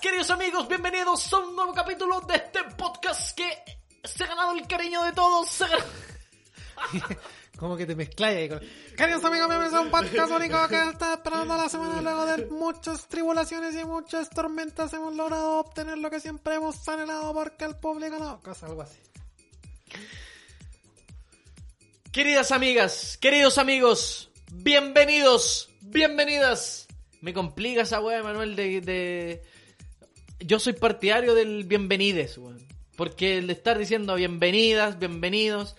Queridos amigos, bienvenidos a un nuevo capítulo de este podcast que se ha ganado el cariño de todos. se ha ganado- Como que te mezclas ahí con... Queridos amigos, bienvenidos a un podcast único que está esperando la semana luego de muchas tribulaciones y muchas tormentas hemos logrado obtener lo que siempre hemos anhelado porque el público no... Cosa algo así. Queridas amigas, queridos amigos, bienvenidos, bienvenidas. Me complica esa weá, Manuel, de, de... Yo soy partidario del bienvenides, weón. Porque el estar diciendo bienvenidas, bienvenidos,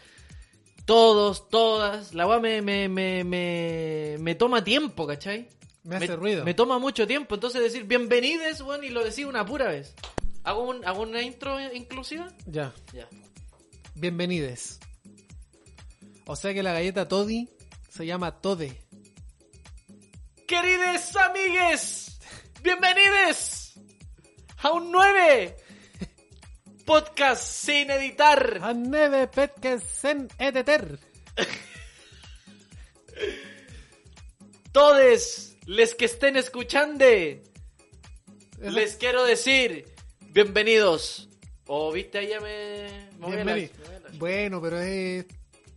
todos, todas, la weá me, me, me, me, me toma tiempo, ¿cachai? Me hace ruido. Me toma mucho tiempo, entonces decir bienvenides, weón, y lo decís una pura vez. ¿Hago, un, ¿Hago una intro inclusiva? Ya. Ya. Bienvenides. O sea que la galleta Toddy se llama Tode. Querides amigues, bienvenidos a un 9 podcast sin editar. A neve petke sen edeter. Todos les que estén escuchando, les quiero decir bienvenidos. O viste, ahí ya me, me Bueno, pero es,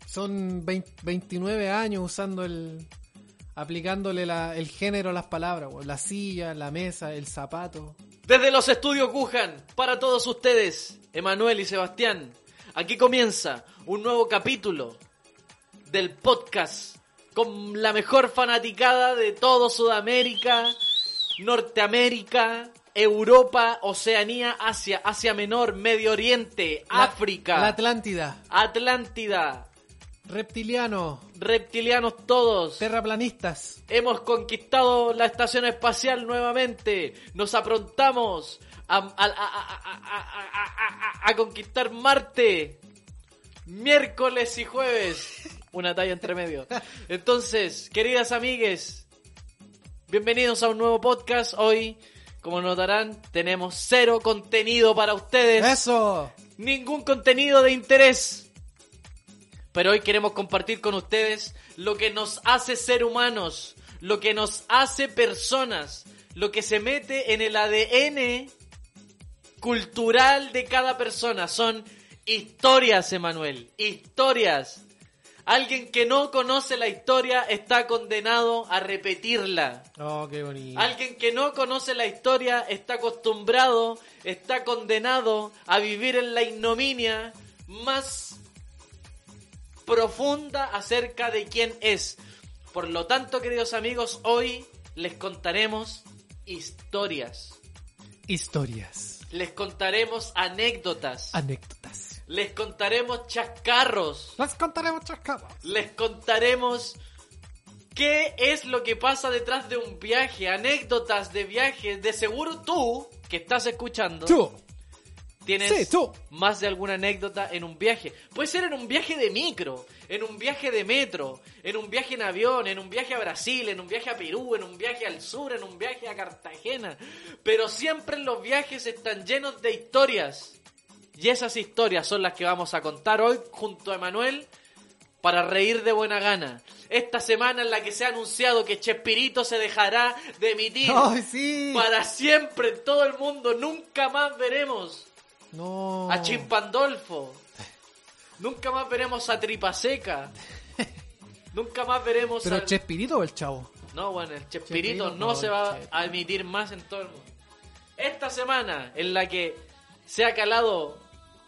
son 20 29 años usando el... Aplicándole la- el género a las palabras, la silla, la mesa, el zapato. Desde los estudios Wuhan, para todos ustedes, Emanuel y Sebastián, aquí comienza un nuevo capítulo del podcast con la mejor fanaticada de todo Sudamérica, Norteamérica, Europa, Oceanía, Asia, Asia Menor, Medio Oriente, La- África, La Atlántida. Atlántida, Reptiliano. Reptilianos todos. Terraplanistas. Hemos conquistado la estación espacial nuevamente. Nos aprontamos a, conquistar Marte. Miércoles y jueves. Una talla entre medio. Entonces, queridas amigues, bienvenidos a un nuevo podcast. Hoy, como notarán, tenemos cero contenido para ustedes ¡Eso! ningún contenido de interés. Pero hoy queremos compartir con ustedes lo que nos hace ser humanos, lo que nos hace personas, lo que se mete en el ADN cultural de cada persona. Son historias, Emanuel, historias. Alguien que no conoce la historia está condenado a repetirla. Oh, qué bonito. Alguien que no conoce la historia está acostumbrado, está condenado a vivir en la ignominia más profunda acerca de quién es. Por lo tanto, queridos amigos, hoy les contaremos historias. Historias. Les contaremos anécdotas. Anécdotas. Les contaremos chascarros. Las contaremos chascadas. Les contaremos qué es lo que pasa detrás de un viaje, anécdotas de viajes. De seguro tú, que estás escuchando, Tú. Tienes Sí, tú. más de alguna anécdota en un viaje. Puede ser en un viaje de micro, en un viaje de metro, en un viaje en avión, en un viaje a Brasil, en un viaje a Perú, en un viaje al sur, en un viaje a Cartagena. Pero siempre los viajes están llenos de historias. Y esas historias son las que vamos a contar hoy junto a Emanuel para reír de buena gana. Esta semana en la que se ha anunciado que Chespirito se dejará de emitir ¡Ay, sí! para siempre en todo el mundo. Nunca más veremos No. a Chimpandolfo. Nunca más veremos a Tripaseca. Nunca más veremos ¿Pero al... Chespirito o el chavo? No, bueno, el Chespirito Chespirito, no, no, se va Chespirito. a emitir más en todo el mundo. Esta semana en la que se ha calado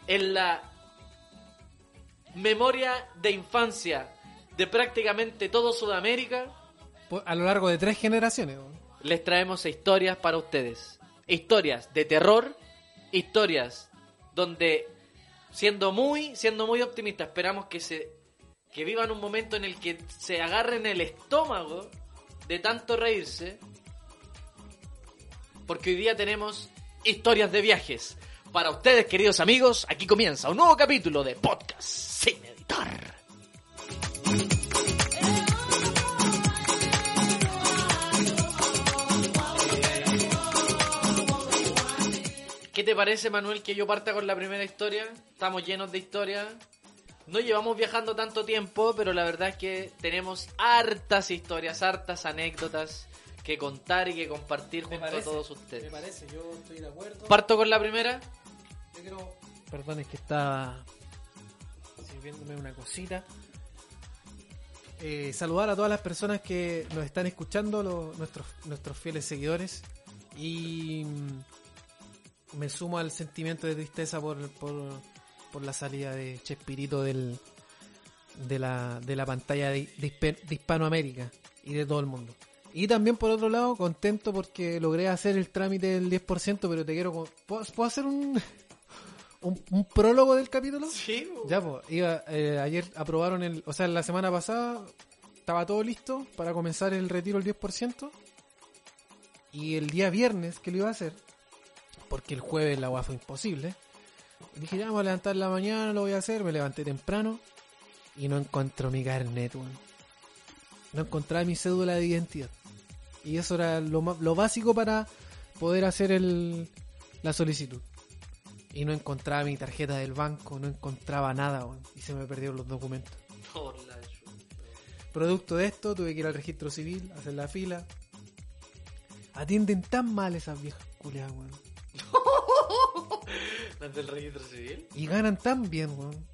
en la memoria de infancia de prácticamente todo Sudamérica, Pues, A lo largo de tres generaciones. les traemos historias para ustedes. Historias de terror, historias donde siendo muy, siendo muy optimistas, esperamos que se que vivan un momento en el que se agarren el estómago de tanto reírse. Porque hoy día tenemos historias de viajes. Para ustedes, queridos amigos, aquí comienza un nuevo capítulo de Podcast sin editar. ¿Qué te parece, Manuel, que yo parta con la primera historia? Estamos llenos de historia. No llevamos viajando tanto tiempo, pero la verdad es que tenemos hartas historias, hartas anécdotas que contar y que compartir Me junto a parece, todos Me ustedes. parece, yo estoy de acuerdo. Parto con la primera. Yo quiero... Perdón, es que estaba sirviéndome una cosita. Eh, saludar a todas las personas que nos están escuchando, los- nuestros, nuestros fieles seguidores. Y mm, me sumo al sentimiento de tristeza por, por, por la salida de Chespirito del, de, la, de la pantalla de, de Hispe- de Hispanoamérica y de todo el mundo. Y también por otro lado, contento porque logré hacer el trámite del 10%, pero te quiero... ¿Puedo, puedo hacer un, un, un prólogo del capítulo? Sí, Ya, pues, iba, eh, ayer aprobaron el, o sea, la semana pasada estaba todo listo para comenzar el retiro del 10%. Y el día viernes que lo iba a hacer, porque el jueves la agua fue imposible, dije, ya, me voy a levantar la mañana, lo voy a hacer, me levanté temprano y no encuentro mi carnet, weón. No encontraba mi cédula de identidad. Y eso era lo, lo básico para poder hacer el, la solicitud. Y no encontraba mi tarjeta del banco, no encontraba nada, weón. Y se me perdieron los documentos. Por la chucha. Producto de esto, tuve que ir al registro civil, hacer la fila. Atienden tan mal esas viejas culiadas, weón. ¿Las del registro civil? Y ganan tan bien, weón.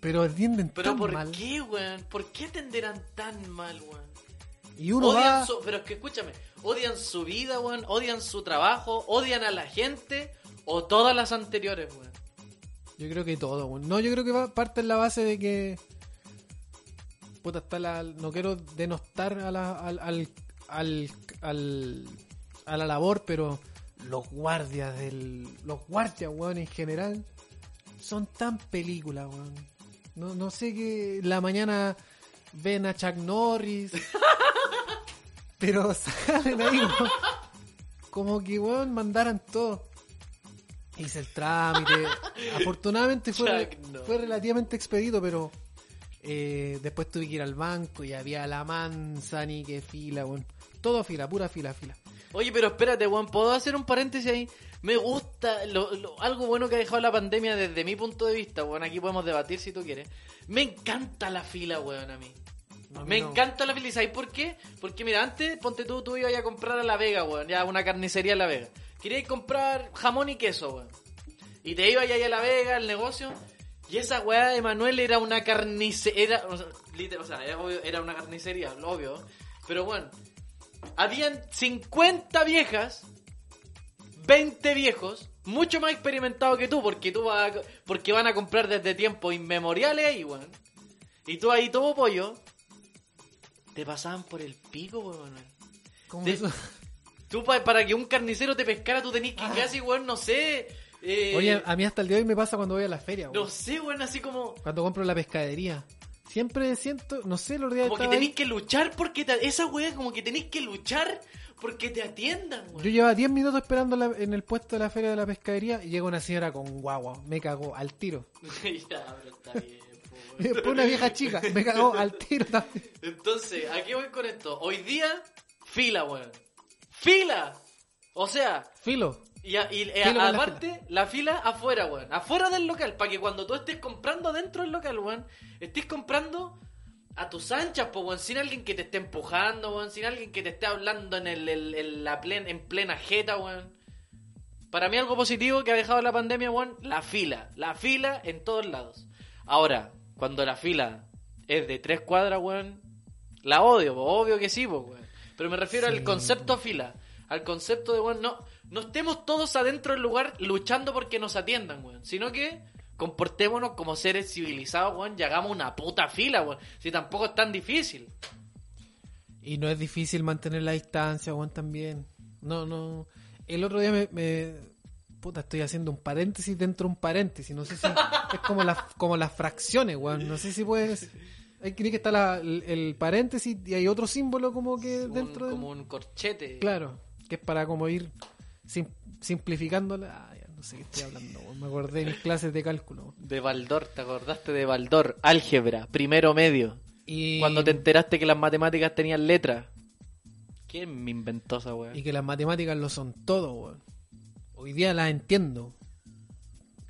Pero atienden Pero tan ¿por mal. qué, weón? ¿Por qué atenderán tan mal, weón? Y uno odian va... su- pero es que escúchame, odian su vida, weón, odian su trabajo, odian a la gente o todas las anteriores, weón. Yo creo que todo, weón. No, yo creo que va, parte en la base de que. Puta, está la. No quiero denostar a la, al, al, al, al- a la labor, pero los guardias del. Los guardias, weón, en general. Son tan películas, weón. No, no sé que la mañana ven a Chuck Norris. pero salen ahí, weón. Como que, weón, mandaran todo. Hice el trámite. Afortunadamente fue, Chuck fue relativamente expedito, pero eh, después tuve que ir al banco y había la mansa ni que fila, weón. Todo fila, pura fila, fila. Oye, pero espérate, weón, ¿puedo hacer un paréntesis ahí? Me gusta, lo- lo- algo bueno que ha dejado la pandemia desde mi punto de vista, weón, aquí podemos debatir si tú quieres. Me encanta la fila, weón, a mí. Me no. encanta la fila, ¿y sabes por qué? Porque mira, antes, ponte tú, tú ibas a comprar a La Vega, weón, ya una carnicería en La Vega. Querías comprar jamón y queso, weón. Y te ibas ahí a La Vega, al negocio, y esa weá de Manuel era una carnicería, era, o sea, literal, o sea, era, obvio- era una carnicería, lo obvio. Pero bueno, habían 50 viejas, 20 viejos, mucho más experimentados que tú, porque tú vas a- porque van a comprar desde tiempos inmemoriales ahí, weón. Y tú ahí todo pollo, te pasaban por el pico, weón. ¿Cómo De- eso? Tú pa- para que un carnicero te pescara, tú tenés que casi, weón, no sé. eh, Oye, a mí hasta el día de hoy me pasa cuando voy a la feria, weón. no sé, weón, así como. Cuando compro la pescadería. Siempre siento, no sé, los días Como que tenéis que luchar porque te, esa weá como que tenéis que luchar porque te atiendan, Yo weón. llevaba 10 minutos esperando la- en el puesto de la feria de la pescadería y llega una señora con guagua. Me cagó al tiro. ya, pero está bien, después una vieja chica. Me cagó al tiro también. Entonces, ¿a qué voy con esto? Hoy día, fila, weón. ¡Fila! O sea, Filo. Y, a- y, eh, la aparte, la fila. afuera, weón. Afuera del local, para que cuando tú estés comprando dentro del local, weón, estés comprando a tus anchas, po, weón, sin alguien que te esté empujando, weón, sin alguien que te esté hablando en, el, el- el- la plen- en plena jeta, weón. Para mí algo positivo que ha dejado la pandemia, weón, la fila. La fila en todos lados. Ahora, cuando la fila es de tres cuadras, weón, la odio, po, obvio que sí, po, weón. Pero me refiero Sí. al concepto fila. Al concepto de, weón, no, no estemos todos adentro del lugar luchando porque nos atiendan, weón. Sino que comportémonos como seres civilizados, weón, y hagamos una puta fila, weón. Si tampoco es tan difícil. Y no es difícil mantener la distancia, weón, también. No, no. El otro día me, me- Puta, estoy haciendo un paréntesis dentro de un paréntesis. No sé si. es como las, como las fracciones, weón. No sé si puedes. Hay que que está la- el, el paréntesis y hay otro símbolo como que Un- dentro de. como un corchete. Claro, que es para como ir sim- simplificándola. Ah, ya no sé qué estoy hablando. Me acordé de mis clases de cálculo. De Baldor, ¿te acordaste de Baldor? Álgebra, primero medio. Y, Cuando te enteraste que las matemáticas tenían letras. ¿Quién me inventó esa weá? y que las matemáticas lo son todo, weón. Hoy día las entiendo.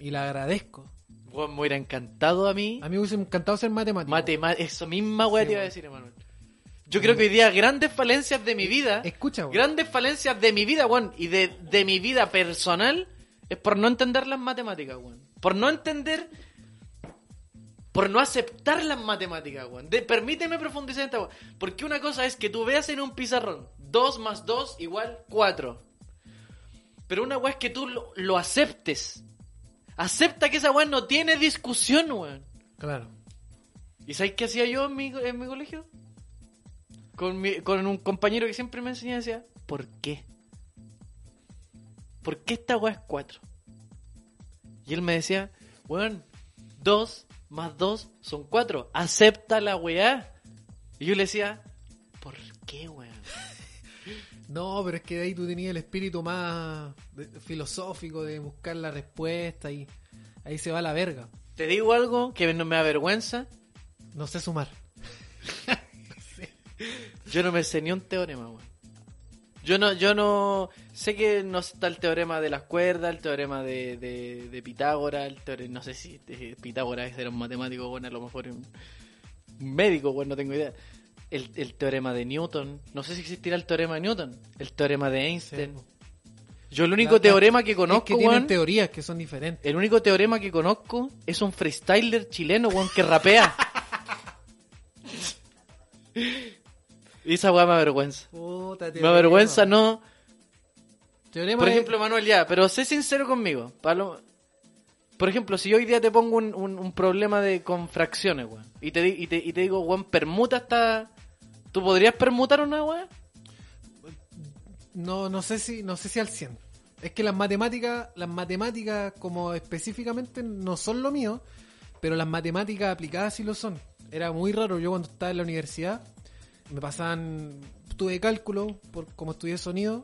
Y las agradezco. Weón, me hubiera encantado a mí. A mí me hubiese encantado ser matemático. Matema eso misma weá Sí, te iba a decir, Emanuel. Yo creo que hoy día grandes falencias de mi vida, Escucha, weón. grandes falencias de mi vida, weón, y de, de mi vida personal, es por no entender las matemáticas, weón. Por no entender, por no aceptar las matemáticas, weón. De- permíteme profundizar en esta weón. Porque una cosa es que tú veas en un pizarrón 2 más 2 igual 4. Pero una weá es que tú lo, lo aceptes. Acepta que esa weá no tiene discusión, weón. Claro. ¿Y sabes qué hacía yo en mi, en mi colegio? Con, mi- con un compañero que siempre me enseñaba decía, ¿por qué? ¿Por qué esta weá es 4? Y él me decía, weón, 2 más 2 son 4. Acepta la weá. Y yo le decía, ¿por qué, weón? No, pero es que de ahí tú tenías el espíritu más filosófico de buscar la respuesta y ahí se va la verga. Te digo algo que no me avergüenza. No sé sumar. Yo no me sé ni un teorema, weón. Yo no, yo no sé que no está el teorema de las cuerdas, el teorema de, de, de Pitágoras, el teorema, no sé si eh, Pitágoras era un matemático, bueno, a lo mejor un, un médico, bueno, no tengo idea. El, el teorema de Newton, no sé si existirá el teorema de Newton, el teorema de Einstein. Yo el único La- teorema que es conozco, que tienen teorías que son diferentes. el único teorema que conozco es un freestyler chileno, weón, que rapea. y esa weá me avergüenza. Puta, Me avergüenza, no. Teorema Por de- ejemplo, Manuel, ya, pero sé sincero conmigo. Por ejemplo, si yo hoy día te pongo un, un- un problema de con fracciones, weón, y te, y, te, y te digo, weón, permuta esta... ¿Tú podrías permutar una weón? No, no sé si, no sé si al 100. Es que las matemáticas, las matemáticas como específicamente no son lo mío, pero las matemáticas aplicadas sí lo son. Era muy raro, yo cuando estaba en la universidad, me pasaban, tuve cálculo, por, como estudié sonido,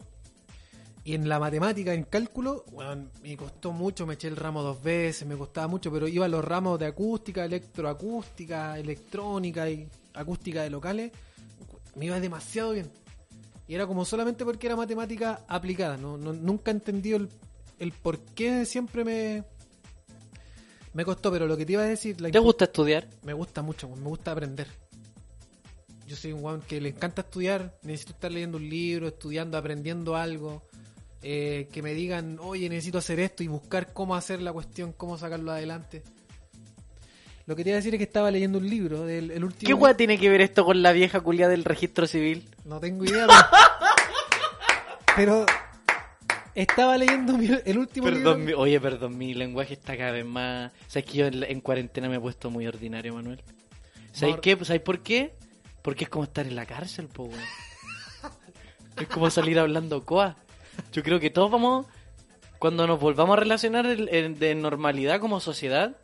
y en la matemática, en cálculo, weón, me costó mucho, me eché el ramo dos veces, me costaba mucho, pero iba a los ramos de acústica, electroacústica, electrónica y acústica de locales, me iba demasiado bien. Y era como solamente porque era matemática aplicada. No, no- nunca he entendido el, el por qué siempre me, me costó. Pero lo que te iba a decir, la ¿Te gusta estudiar? me gusta mucho, me gusta aprender. Yo soy un weón que le encanta estudiar, necesito estar leyendo un libro, estudiando, aprendiendo algo. eh, que me digan, oye, necesito hacer esto y buscar cómo hacer la cuestión, cómo sacarlo adelante. Lo que te iba a decir es que estaba leyendo un libro del el último. ¿Qué weá tiene que ver esto con la vieja culia del registro civil? No tengo idea. Pero, pero estaba leyendo mi- el último Perdón, mi- oye, perdón, mi lenguaje está cada vez más... ¿Sabes que yo en, cuarentena me he puesto muy ordinario, Manuel? ¿Sabes Mor- qué? ¿Sabes por qué? Porque es como estar en la cárcel, po, weón. Es como salir hablando coa. Yo creo que todos vamos... Cuando nos volvamos a relacionar de normalidad como sociedad,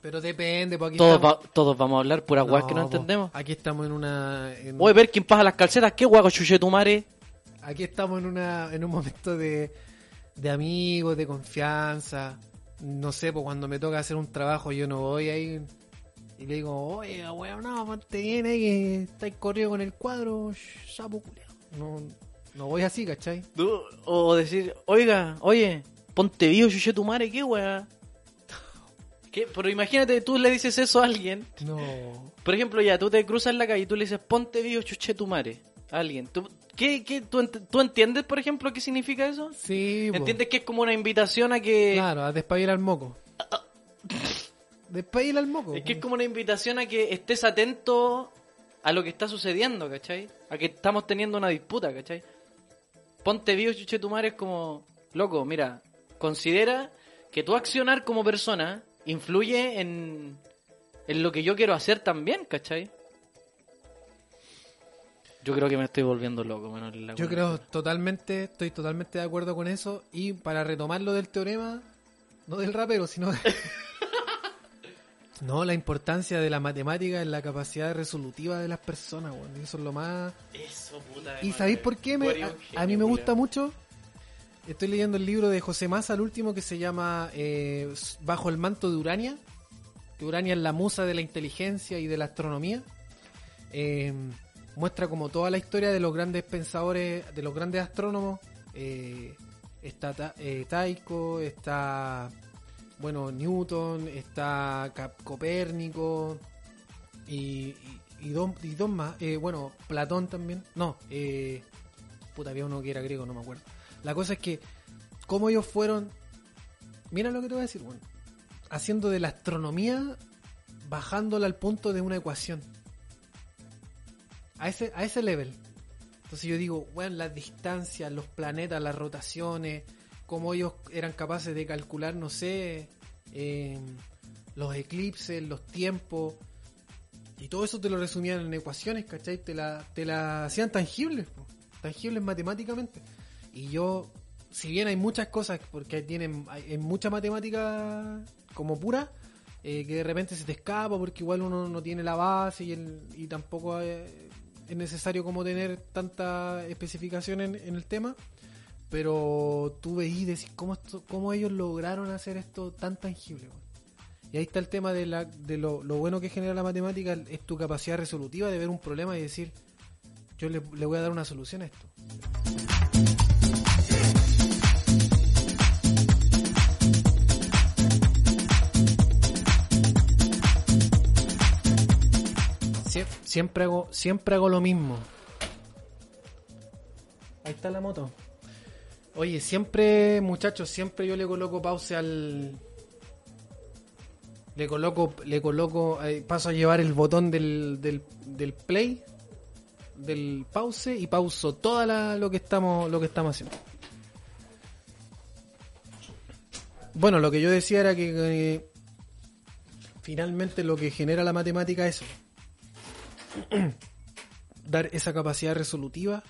Pero depende, porque aquí todos, estamos- va- todos vamos a hablar pura weas que no po, entendemos. Aquí estamos en una. en- Oye, ver quién pasa las calcetas, qué guaco chuche tu madre. Aquí estamos en una en un momento de, de amigos, de confianza. No sé, pues cuando me toca hacer un trabajo yo no voy ahí y le digo, oye, weón, no, ponte bien ahí que estáis corriendo con el cuadro, sapo culiao". No, no voy así, ¿cachai? Tú- O decir, oiga, oye, ponte vivo, chuche tu madre, qué wea. ¿Qué? Pero imagínate, tú le dices eso a alguien. No. Por ejemplo, ya, tú te cruzas en la calle y tú le dices, ponte vivo, chuche tu madre. A alguien. ¿Tú, qué, qué, tú, ent- tú entiendes, por ejemplo, qué significa eso? Sí, po. ¿Entiendes que es como una invitación a que... Claro, a despabilar al moco. Despabilar al moco. Es que es como una invitación a que estés atento a lo que está sucediendo, ¿cachai? A que estamos teniendo una disputa, ¿cachai? Ponte vivo, chuche tu madre, es como, loco, mira, considera que tu accionar como persona influye en, en lo que yo quiero hacer también, ¿cachai? Yo creo que me estoy volviendo loco, Manuel. Yo creo totalmente, estoy totalmente de acuerdo con eso. Y para retomar lo del teorema, no del rapero, sino. no, la importancia de la matemática en la capacidad resolutiva de las personas. Eso es lo más. Eso, puta. ¿Y sabéis por qué? Me- a, a mí me gusta mucho. Estoy leyendo el libro de José Massa, el último que se llama eh, Bajo el manto de Urania. Que Urania es la musa de la inteligencia y de la astronomía. Eh, muestra como toda la historia de los grandes pensadores, de los grandes astrónomos. Eh, está eh, Tycho, está bueno Newton, está Copérnico y, y- y dos, y dos más. Eh, bueno, Platón también. No, eh, puta, había uno que era griego, no me acuerdo. La cosa es que, como ellos fueron. Mira lo que te voy a decir, bueno. Haciendo de la astronomía, bajándola al punto de una ecuación. A ese, a ese level. Entonces yo digo, bueno, las distancias, los planetas, las rotaciones, cómo ellos eran capaces de calcular, no sé, eh, los eclipses, los tiempos. Y todo eso te lo resumían en ecuaciones, ¿cachai? Te la, te la hacían tangibles, tangibles matemáticamente. Y yo, si bien hay muchas cosas, porque tienen hay, hay mucha matemática como pura, eh, que de repente se te escapa porque igual uno no tiene la base y, el, y tampoco eh, es necesario como tener tanta especificación en, en el tema. Pero tú veís y decís, ¿cómo, esto- ¿cómo ellos lograron hacer esto tan tangible? Y ahí está el tema de, la, de lo, lo bueno que genera la matemática, es tu capacidad resolutiva de ver un problema y decir, yo le, voy a dar una solución a esto. Sie- Siempre hago, siempre hago lo mismo. Ahí está la moto. Oye, siempre, muchachos, siempre yo le coloco pause al. Le coloco, le coloco, eh, paso a llevar el botón del, del, del play, del pause y pauso toda la, lo que estamos, lo que estamos haciendo. Bueno, lo que yo decía era que eh, finalmente lo que genera la matemática es dar esa capacidad resolutiva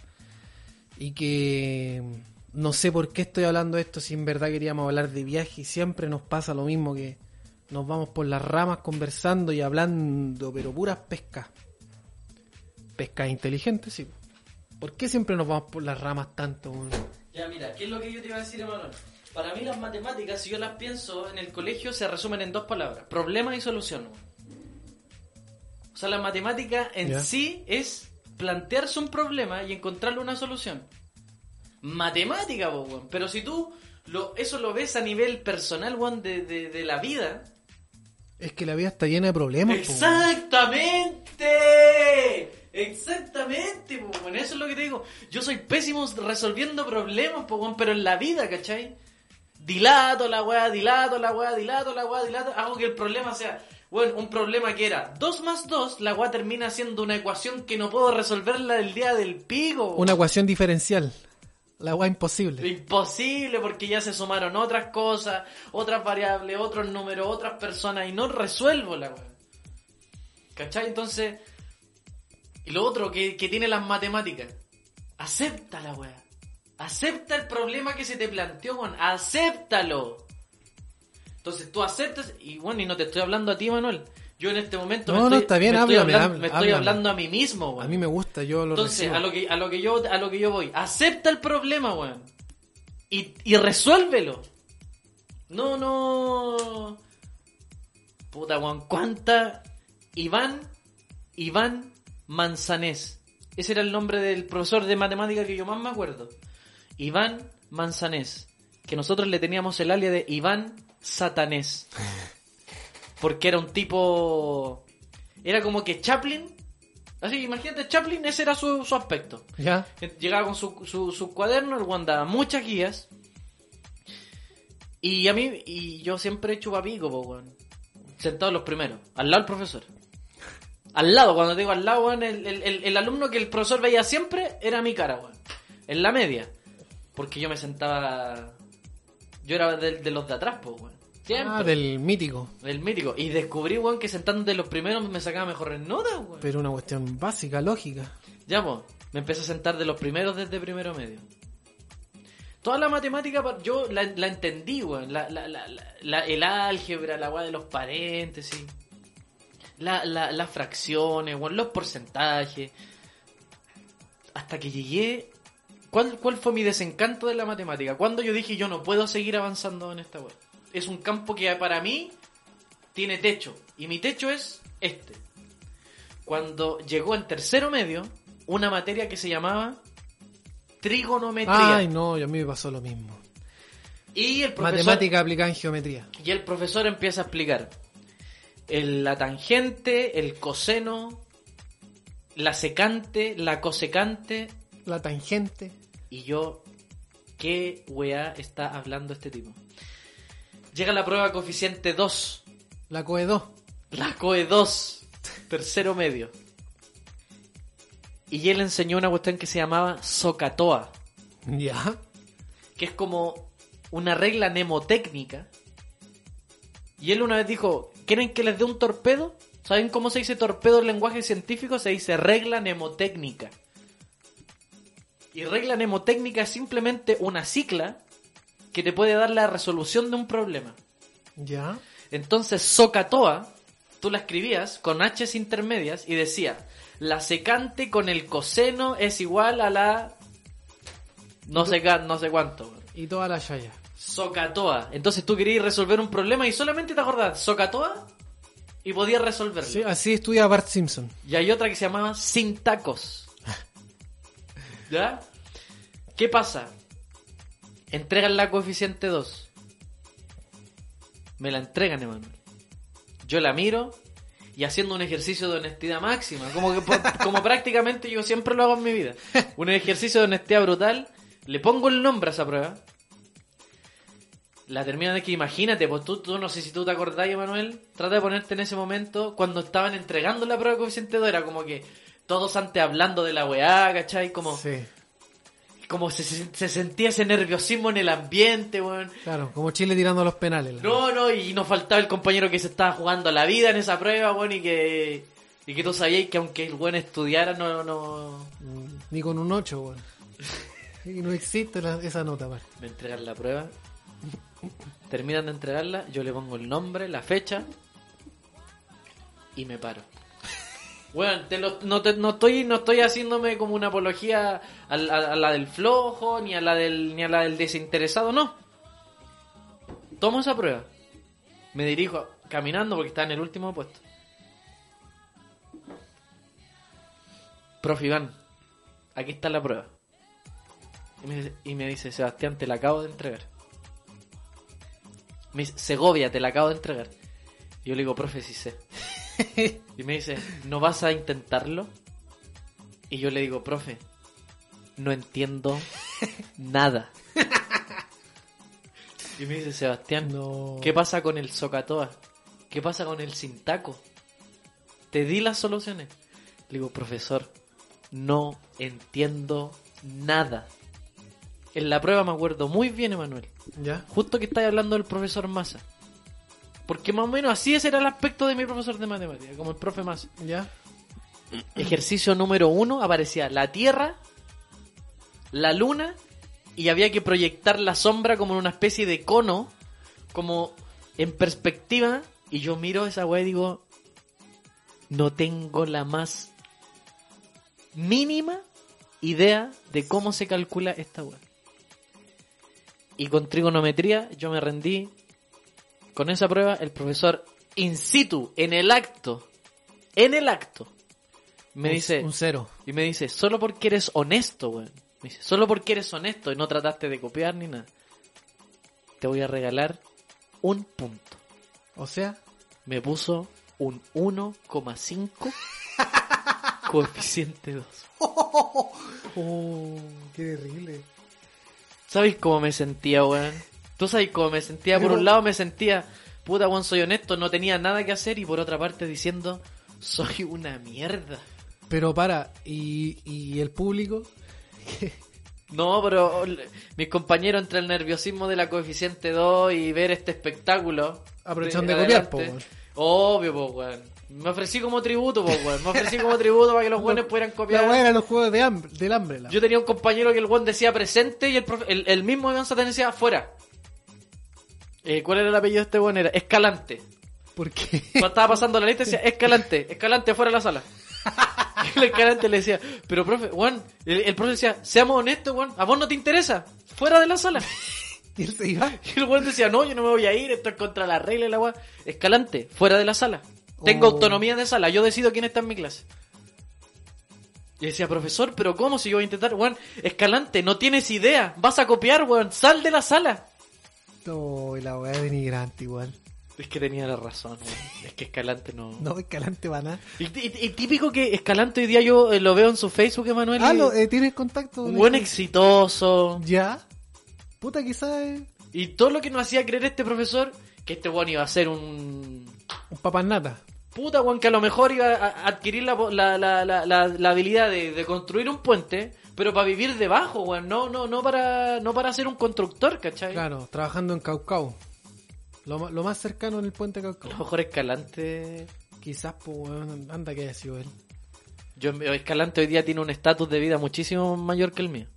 y que no sé por qué estoy hablando de esto si en verdad queríamos hablar de viaje y siempre nos pasa lo mismo que nos vamos por las ramas conversando y hablando pero puras pescas pescas inteligentes sí ¿por qué siempre nos vamos por las ramas tanto? Ya, mira, ¿qué es lo que yo te iba a decir, Emanuel? Para mí las matemáticas, si yo las pienso en el colegio, se resumen en dos palabras. Problema y solución. O sea, la matemática en sí es plantearse un problema y encontrarle una solución. Matemática, po, weón. Pero si tú lo, eso lo ves a nivel personal, weón, de, de, de la vida. es que la vida está llena de problemas po. ¡Exactamente! Exactamente, po, weón. Eso es lo que te digo. Yo soy pésimo resolviendo problemas, po, weón, pero en la vida, ¿cachai? Dilato la weá, dilato la weá, dilato la weá, dilato. Hago que el problema sea, bueno, un problema que era 2 más 2, la weá termina siendo una ecuación que no puedo resolverla el día del pico. una ecuación diferencial la agua imposible Imposible porque ya se sumaron otras cosas, otras variables, otros números, otras personas y no resuelvo la weá. ¿Cachai? Entonces, y lo otro que, que tiene las matemáticas, acepta la weá. Acepta el problema que se te planteó, weón. Acéptalo. Entonces tú aceptas, y bueno, y no te estoy hablando a ti, Manuel. Yo en este momento No, me no, estoy, está bien, me estoy háblame, hablando, háblame, me estoy hablando a mí mismo, weón. a mí me gusta yo lo Entonces, recibo. a lo que a lo que yo a lo que yo voy, acepta el problema, weón. Y, y resuélvelo. No, no. Puta, weón, cuánta Iván Iván Manzanés. Ese era el nombre del profesor de matemática que yo más me acuerdo. Iván Manzanés, que nosotros le teníamos el alias de Iván Satanés. Porque era un tipo era como que Chaplin Así, imagínate, Chaplin, ese era su, su aspecto. ya Llegaba con su, su, su cuaderno, el weón daba muchas guías. Y a mí, y yo siempre he hecho papico, po, weón. Sentado en los primeros, al lado del profesor. Al lado, cuando digo al lado, weón, el, el, el- alumno que el profesor veía siempre era mi cara, weón. En la media. Porque yo me sentaba. Yo era de, de los de atrás, po, weón. Siempre. ah, del mítico El mítico. Y descubrí, weón, que sentándote en los primeros me sacaba mejores notas, weón. pero una cuestión básica lógica Ya, pues, me empecé a sentar de los primeros desde primero medio. Toda la matemática yo la, la entendí, weón. La, la, la, la- la- el álgebra, la weá de los paréntesis, la, la, las fracciones, weón, los porcentajes. Hasta que llegué. ¿Cuál, ¿Cuál fue mi desencanto de la matemática? Cuando yo dije yo no puedo seguir avanzando en esta weá. Es un campo que para mí tiene techo. Y mi techo es este cuando llegó en tercero medio una materia que se llamaba trigonometría. ay no y a mí me pasó lo mismo y el profesor matemática aplicada en geometría y el profesor empieza a explicar el- la tangente, el coseno la secante, la cosecante, La tangente. y yo, ¿qué weá está hablando este tipo? Llega la prueba coeficiente 2, La COE 2. la COE 2, tercero medio. Y él enseñó una cuestión que se llamaba Socatoa, Ya. que es como una regla mnemotécnica. Y él una vez dijo, ¿quieren que les dé un torpedo? ¿Saben cómo se dice torpedo en lenguaje científico? Se dice regla mnemotécnica. Y regla mnemotécnica es simplemente una cicla que te puede dar la resolución de un problema. Ya. Entonces, Socatoa, tú la escribías con H's intermedias y decía, la secante con el coseno es igual a la... No sé, no sé cuánto. Y toda la yaya. Socatoa. Entonces tú querías resolver un problema y solamente te acordás Socatoa y podías resolverlo. Sí, así estudia Bart Simpson. Y hay otra que se llamaba Sin Tacos. ¿Ya? ¿Qué pasa? Entregan la coeficiente 2. Me la entregan, Emanuel. Yo la miro y haciendo un ejercicio de honestidad máxima. Como, que, como prácticamente yo siempre lo hago en mi vida. Un ejercicio de honestidad brutal. Le pongo el nombre a esa prueba. La termino de que imagínate, pues tú, tú no sé si tú te acordás, Emanuel, trata de ponerte en ese momento cuando estaban entregando la prueba de coeficiente 2, era como que todos antes hablando de la weá, ¿cachai? Como, Sí. Como se, se- se sentía ese nerviosismo en el ambiente, weón. Claro, como Chile tirando los penales. No, no, y nos faltaba el compañero que se estaba jugando la vida en esa prueba, weón, y que, y que tú sabíais que aunque el buen estudiara, no, no... Mm, Ni con un 8, weón. Y no existe la- esa nota, weón. Me entregan la prueba. Terminan de entregarla, yo le pongo el nombre, la fecha y me paro. Bueno, te lo- no, te- estoy no estoy haciéndome como una apología a, la- del flojo ni a la del ni a la del desinteresado, no. Tomo esa prueba. Me dirijo caminando porque está en el último puesto. Profe Iván, aquí está la prueba. Y me, dice- y me dice, Sebastián, te la acabo de entregar. Me dice, Segovia, te la acabo de entregar. Y yo le digo, profe, sí sé. Y me dice, ¿no vas a intentarlo? Y yo le digo, profe, no entiendo nada. Y me dice, Sebastián, No. ¿qué pasa con el Socatoa? ¿Qué pasa con el Sintaco? Te di las soluciones. Le digo, profesor, no entiendo nada. En la prueba me acuerdo muy bien, Emanuel. ¿Ya? Justo que estáis hablando del profesor Massa. Porque más o menos así ese era el aspecto de mi profesor de matemáticas, como el profe Massa. ¿Ya? Ejercicio número uno aparecía la Tierra, la Luna, y había que proyectar la sombra como en una especie de cono, como en perspectiva, y yo miro esa weá y digo, no tengo la más mínima idea de cómo se calcula esta weá. Y con trigonometría yo me rendí. Con esa prueba el profesor in situ, en el acto, en el acto, me Un- dice... Un cero. Y me dice, solo porque eres honesto, weón. Me dice, solo porque eres honesto y no trataste de copiar ni nada. Te voy a regalar un punto. O sea, Me puso un 1,5 coeficiente 2. oh, qué terrible. ¿Sabéis cómo me sentía, weón? Tú sabes cómo me sentía. Por un lado me sentía, puta, weón, soy honesto, no tenía nada que hacer. Y por otra parte diciendo, soy una mierda. Pero para, ¿y, y el público? No, pero mis compañeros entre el nerviosismo de la coeficiente 2 y ver este espectáculo. Aprovecharon de copiar, po, weón. Obvio, po, weón. Me ofrecí como tributo, po, weón. Me ofrecí como tributo para que los buenos pudieran La copiar. eran los juegos de hambre, del hambre. La. Yo tenía un compañero que el weón decía presente y el, profe- el, el mismo Iván Satán decía afuera. Eh, ¿Cuál era el apellido de este weón? Era Escalante. ¿Por qué? Cuando estaba pasando la lista decía Escalante, Escalante fuera de la sala. Y el Escalante le decía, pero profe, weón, el, el profe decía, seamos honestos, weón, a vos no te interesa, fuera de la sala. Y él se iba. Y el weón decía, no, yo no me voy a ir, esto es contra la regla y la weá. Escalante, fuera de la sala. Tengo Oh. autonomía de sala, yo decido quién está en mi clase. Y decía, profesor, pero ¿cómo si yo voy a intentar? Weón, Escalante, no tienes idea, vas a copiar, weón, sal de la sala. No, y la weá denigrante igual. Es que tenía la razón, weón. Es que Escalante no... No, Escalante va nada. Y, y- y típico que Escalante hoy día yo eh, lo veo en su Facebook, Emanuel. Ah, y- lo- eh, ¿tienes contacto? un buen exitoso. Ya. Puta, quizás Y todo lo que nos hacía creer este profesor, que este weón iba a ser un... un papanata. Puta, weón, que a lo mejor iba a adquirir la, la, la, la, la- la habilidad de, de construir un puente, pero para vivir debajo, weón. No, no, no para, no para ser un constructor, ¿cachai? Claro, trabajando en Caucao. Lo, lo más cercano en el puente A lo Caucao. mejor Escalante... Quizás, pues, weón, anda que haya sido él. Yo, Escalante hoy día tiene un estatus de vida muchísimo mayor que el mío.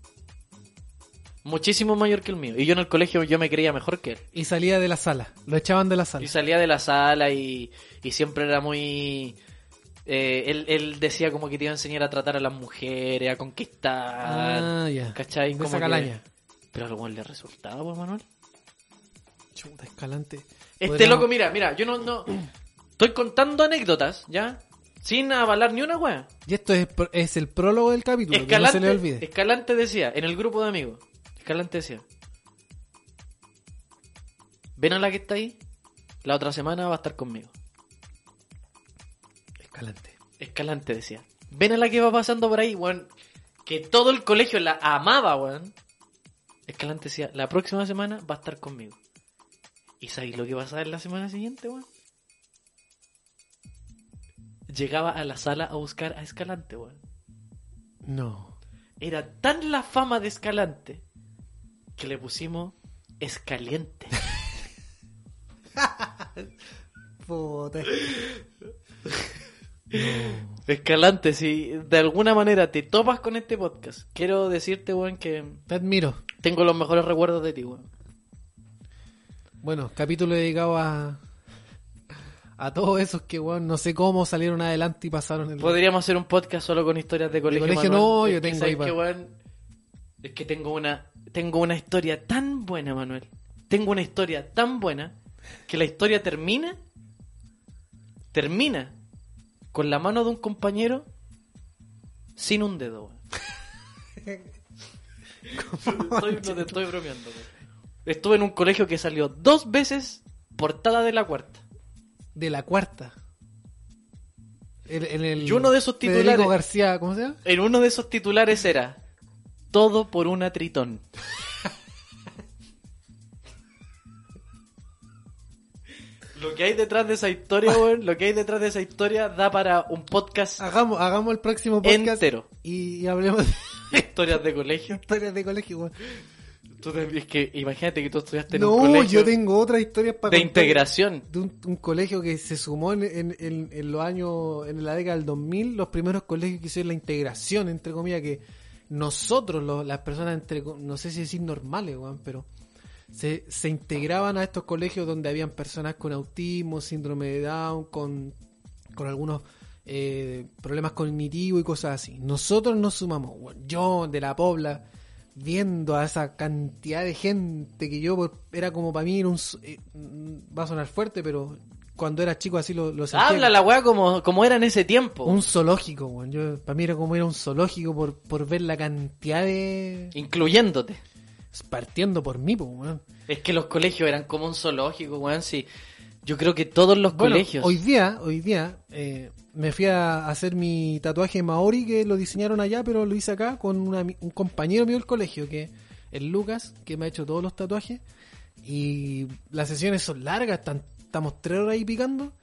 Muchísimo mayor que el mío. Y yo en el colegio yo me creía mejor que él. Y salía de la sala. Lo echaban de la Y sala. salía de la sala y, y siempre era muy... eh, él, él decía como que te iba a enseñar a tratar a las mujeres, a conquistar. Ah, ya. ¿Cachai? Como esa que- calaña. Pero a lo le resultaba, pues, Manuel. Chuta, Escalante. Este Podríamos- loco, mira, mira, yo no, no... Estoy contando anécdotas, ¿ya? Sin avalar ni una wea. Y esto es, el prólogo del capítulo, que no Escalante, se le olvide. Escalante decía, en el grupo de amigos, Escalante decía, ven a la que está ahí, la otra semana va a estar conmigo. Escalante. Escalante decía, ven a la que va pasando por ahí, weón, que todo el colegio la amaba, weón. Escalante decía, la próxima semana va a estar conmigo. ¿Y sabéis lo que pasaba en la semana siguiente, weón? Llegaba a la sala a buscar a Escalante, weón. No. Era tan la fama de Escalante que le pusimos Escaliente. Puta. Escalante, si de alguna manera te topas con este podcast, quiero decirte, weón, que Te admiro. tengo los mejores recuerdos de ti, weón. Bueno, capítulo dedicado a. A todos esos que, weón, no sé cómo salieron adelante y pasaron el. Podríamos hacer un podcast solo con historias de colegio. colegio Manuel. no, Es yo que, tengo ¿sabes ahí qué, weón? Es que tengo una, tengo una historia tan buena, Manuel. Tengo una historia tan buena que la historia termina, termina con la mano de un compañero sin un dedo. Estoy- no te estoy bromeando. Estuve en un colegio que salió dos veces portada de la cuarta. De la cuarta. En, en el Y uno de esos Federico titulares- García, ¿cómo se llama? En uno de esos titulares era Todo por una tritón. Lo que hay detrás de esa historia, weón, lo que hay detrás de esa historia da para un podcast Hagamos, hagamos el próximo podcast entero. y, y hablemos de Historias de colegio. historias de colegio, weón. Tú te- es que imagínate que tú estudiaste en un No, colegio yo tengo otras historias para de contar integración. De un, un colegio que se sumó en, en- en- en los años, en la década del 2000, los primeros colegios que hicieron la integración, entre comillas, que nosotros, los- las personas, entre, no sé si decir normales, weón, pero se, se integraban a estos colegios donde habían personas con autismo, síndrome de Down, con, con algunos eh, problemas cognitivos y cosas así. Nosotros nos sumamos, yo de la Pobla, viendo a esa cantidad de gente que yo por- era como para mí era un eh, mm, va a sonar fuerte pero cuando era chico así lo, lo sentía Habla la weá como, como era en ese tiempo. un zoológico weón. yo para mí era como era un zoológico por, por ver la cantidad de Incluyéndote. Partiendo por mí pues, weón. Es que los colegios eran como un zoológico, weón. Sí. Yo creo que todos los Bueno, colegios. hoy día hoy día eh, me fui a hacer mi tatuaje maori que lo diseñaron allá pero lo hice acá con una un compañero mío del colegio que el Lucas que me ha hecho todos los tatuajes y las sesiones son largas están- estamos tres horas ahí picando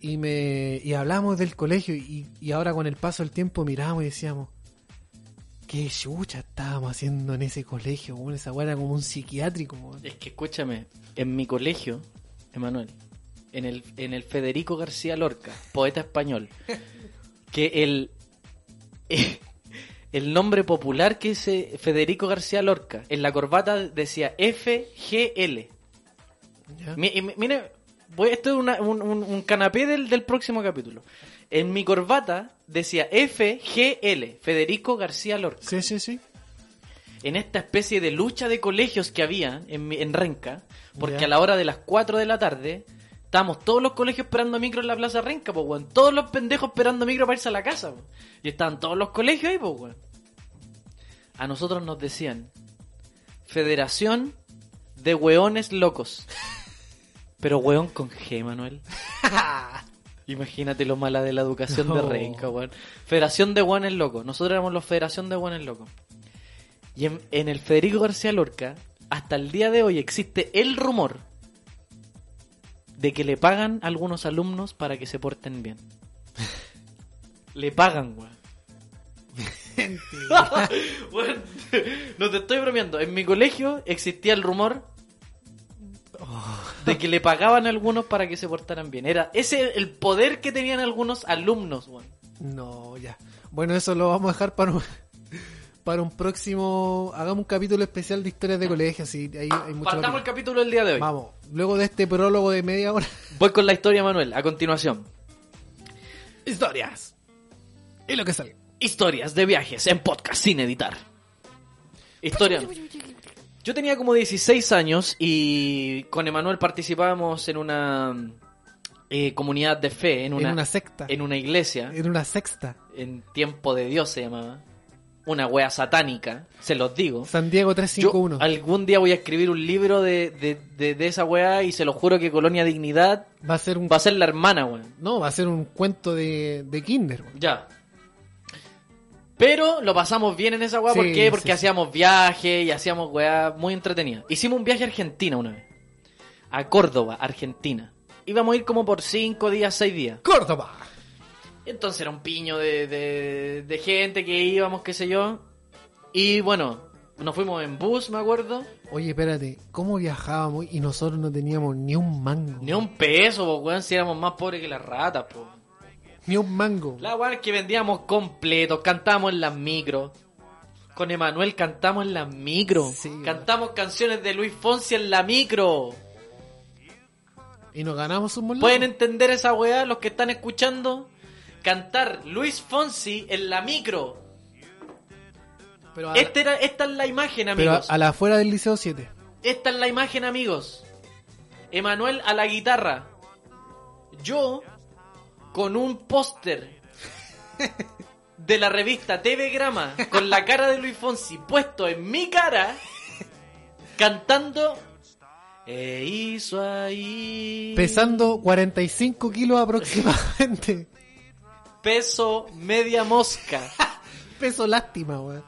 y me y hablamos del colegio y, y ahora con el paso del tiempo miramos y decíamos qué chucha estábamos haciendo en ese colegio weón? esa weá era como un psiquiátrico. Es que escúchame, en mi colegio, Emanuel, en el, en el Federico García Lorca, poeta español, que el, el nombre popular que eh, Federico García Lorca, en la corbata decía FGL. Mire, esto es una- un, un- un canapé del, del próximo capítulo. En mi corbata decía FGL, Federico García Lorca. sí sí sí en esta especie de lucha de colegios que había en, Renca, porque a la hora de las 4 de la tarde estábamos todos los colegios esperando micro en la Plaza Renca, pues weón. Todos los pendejos esperando micro para irse a la casa, weón. Y estaban todos los colegios ahí, pues weón. A nosotros nos decían Federación de Hueones Locos. Pero weón con G, Manuel. Imagínate lo mala de la educación de. Renca, weón. Federación de Guanes Locos. Nosotros éramos los Federación de Guanes Locos. Y en, en el Federico García Lorca, hasta el día de hoy existe el rumor de que le pagan a algunos alumnos para que se porten bien. le pagan, weón. Weón, no te estoy bromeando. En mi colegio existía el rumor de que le pagaban a algunos para que se portaran bien. Era ese el poder que tenían algunos alumnos, weón. No, ya. Bueno, eso lo vamos a dejar para un, para un próximo. Hagamos un capítulo especial de historias de colegio. Así, hay mucho Partamos el capítulo del día de hoy. Vamos, luego de este prólogo de media hora. Voy con la historia, Manuel, a continuación. Historias. Y lo que sale. Historias de viajes en podcast sin editar. Historia. Yo tenía como 16 años y con Emanuel participábamos en una eh, comunidad de fe, en una, en una secta. en una iglesia, En una sexta. en tiempo de Dios se llamaba. Una wea satánica, se los digo. San Diego Yo 351. algún día voy a escribir un libro de, de, de, de esa weá y se lo juro que Colonia Dignidad Va a ser un. va a ser la hermana, weón. No, va a ser un cuento de, de Kinder. weón. Ya. Pero lo pasamos bien en esa weá, ¿por Sí, qué? Porque sí, hacíamos viajes y hacíamos weá muy entretenidas. Hicimos un viaje a Argentina una vez. A Córdoba, Argentina. Íbamos a ir como por 5 días, 6 días. Córdoba. Entonces era un piño de, de, de gente que íbamos, qué sé yo. Y bueno, nos fuimos en bus, me acuerdo. Oye, espérate, ¿cómo viajábamos y nosotros no teníamos ni un mango? Ni un peso, po, weón, si éramos más pobres que las ratas, po. Ni un mango. La weá es que vendíamos completos, cantamos en las micros. Con Emanuel cantamos en las. Sí, weón. cantamos canciones de Luis Fonsi en la micro. Y nos ganamos un molado. ¿Pueden entender esa weá los que están escuchando? Cantar Luis Fonsi en la micro. Pero a, Este era, esta es la imagen, pero a, amigos. a la afuera del Liceo 7. Esta es la imagen, amigos. Emanuel a la guitarra. Yo con un póster de la revista TV Grama con la cara de Luis Fonsi puesto en mi cara cantando E hizo ahí Pesando 45 kilos aproximadamente. peso media mosca. Peso lástima, weón.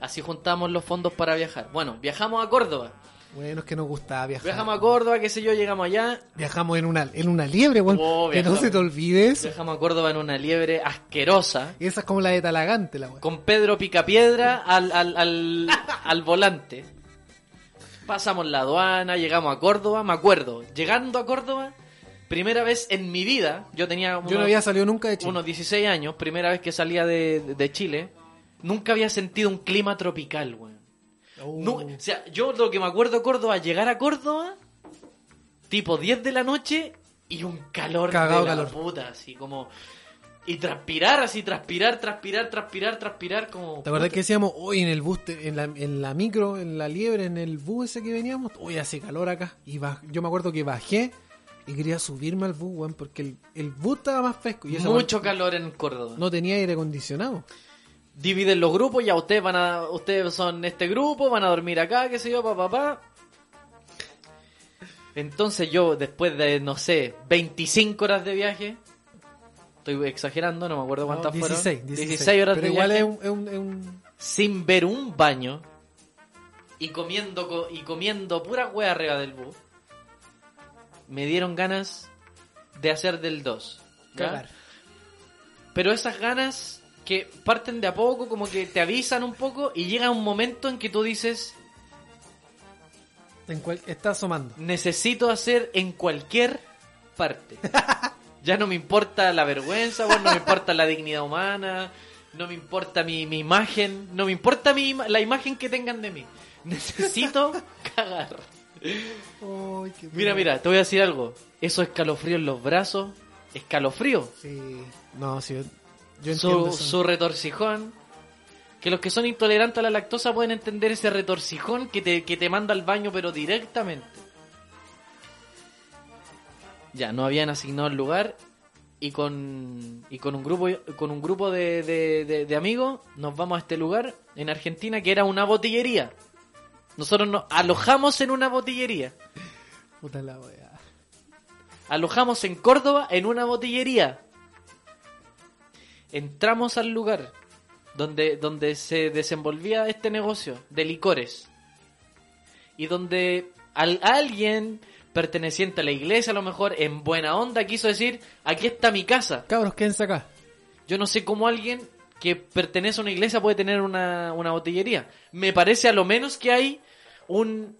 Así juntamos los fondos para viajar. Bueno, viajamos a Córdoba. Bueno, es que nos gustaba viajar. Viajamos a Córdoba, qué sé yo, llegamos allá. Viajamos en una, en una liebre, weón. Oh, que no se te olvide eso. Viajamos a Córdoba en una liebre asquerosa. Esa es como la de Talagante, la weón. con Pedro Picapiedra al, al, al, al volante. Pasamos la aduana, llegamos a Córdoba, me acuerdo, llegando a Córdoba, primera vez en mi vida, yo tenía unos, Yo no había salido nunca de Chile. unos 16 años, primera vez que salía de, de Chile, nunca había sentido un clima tropical, weón. Oh. No, o sea, yo lo que me acuerdo de Córdoba, llegar a Córdoba, tipo 10 de la noche y un calor Cagado de la calor. puta, así como... Y transpirar, así, transpirar, transpirar, transpirar, transpirar, como... ¿Te acordás puta. que decíamos hoy en el bus, en la, en la micro, en la liebre, en el bus ese que veníamos? Hoy hace calor acá. Y baj- yo me acuerdo que bajé y quería subirme al bus, weón, porque el, el bus estaba más fresco. Y Mucho calor en Córdoba. No tenía aire acondicionado. Dividen los grupos, ya ustedes van a, ustedes son este grupo, van a dormir acá, qué sé yo, papá, papá. Entonces yo, después de, no sé, 25 horas de viaje, estoy exagerando, no me acuerdo cuántas No, 16, fueron. 16. 16 horas Pero de igual viaje, es un, es un- sin ver un baño y comiendo co- y comiendo pura hueá arriba del bus. Me dieron ganas de hacer del 2. ¿ya? cagar. Pero esas ganas que parten de a poco, como que te avisan un poco y llega un momento en que tú dices, En cual, está asomando. necesito hacer en cualquier parte. ya no me importa la vergüenza, weón, no me importa la dignidad humana, no me importa mi, mi imagen, no me importa mi, la imagen que tengan de mí. Necesito cagar. Qué Mira, mira, te voy a decir algo. Eso escalofrío en los brazos, escalofrío. Sí. No, sí. Yo, su, eso. su retorcijón. Que los que son intolerantes a la lactosa pueden entender ese retorcijón que te, que te manda al baño, pero directamente. Ya, no habían asignado el lugar y con, y con un grupo, con un grupo de, de- de- de amigos nos vamos a este lugar en Argentina que era una botillería. Nosotros nos alojamos en una botillería. Puta la wea. alojamos en Córdoba en una botillería. Entramos al lugar donde, donde se desenvolvía este negocio de licores. Y donde al, alguien perteneciente a la iglesia, a lo mejor en buena onda, quiso decir, aquí está mi casa. Cabros, quédense acá. Yo no sé cómo alguien que pertenece a una iglesia puede tener una, una botillería. Me parece a lo menos que hay un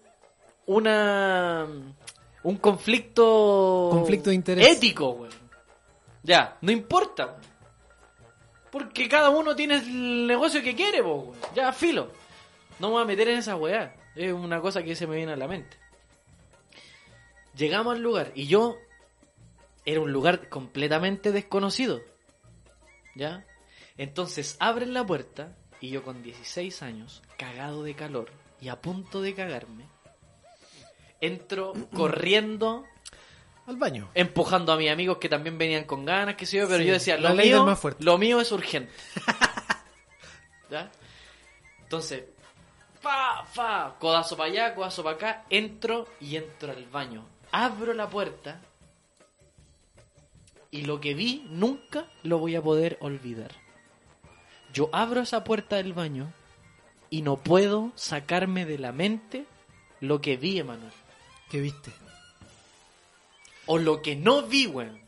una un conflicto Conflicto de interés. ético. Ya, no importa. Porque cada uno tiene el negocio que quiere, po. Ya, filo. No me voy a meter en esa weá. Es una cosa que se me viene a la mente. Llegamos al lugar y yo era un lugar completamente desconocido. ¿Ya? Entonces abren la puerta y yo con 16 años, cagado de calor y a punto de cagarme, entro corriendo, Al baño. empujando a mis amigos que también venían con ganas, que sé yo, pero Sí, yo decía, lo mío, más fuerte. lo mío es urgente. ¿Ya? Entonces, fa, fa, codazo para allá, codazo para acá, entro y entro al baño. Abro la puerta y lo que vi nunca lo voy a poder olvidar. Yo abro esa puerta del baño y no puedo sacarme de la mente lo que vi, Emanuel. ¿Qué viste? O lo que no vi, weón.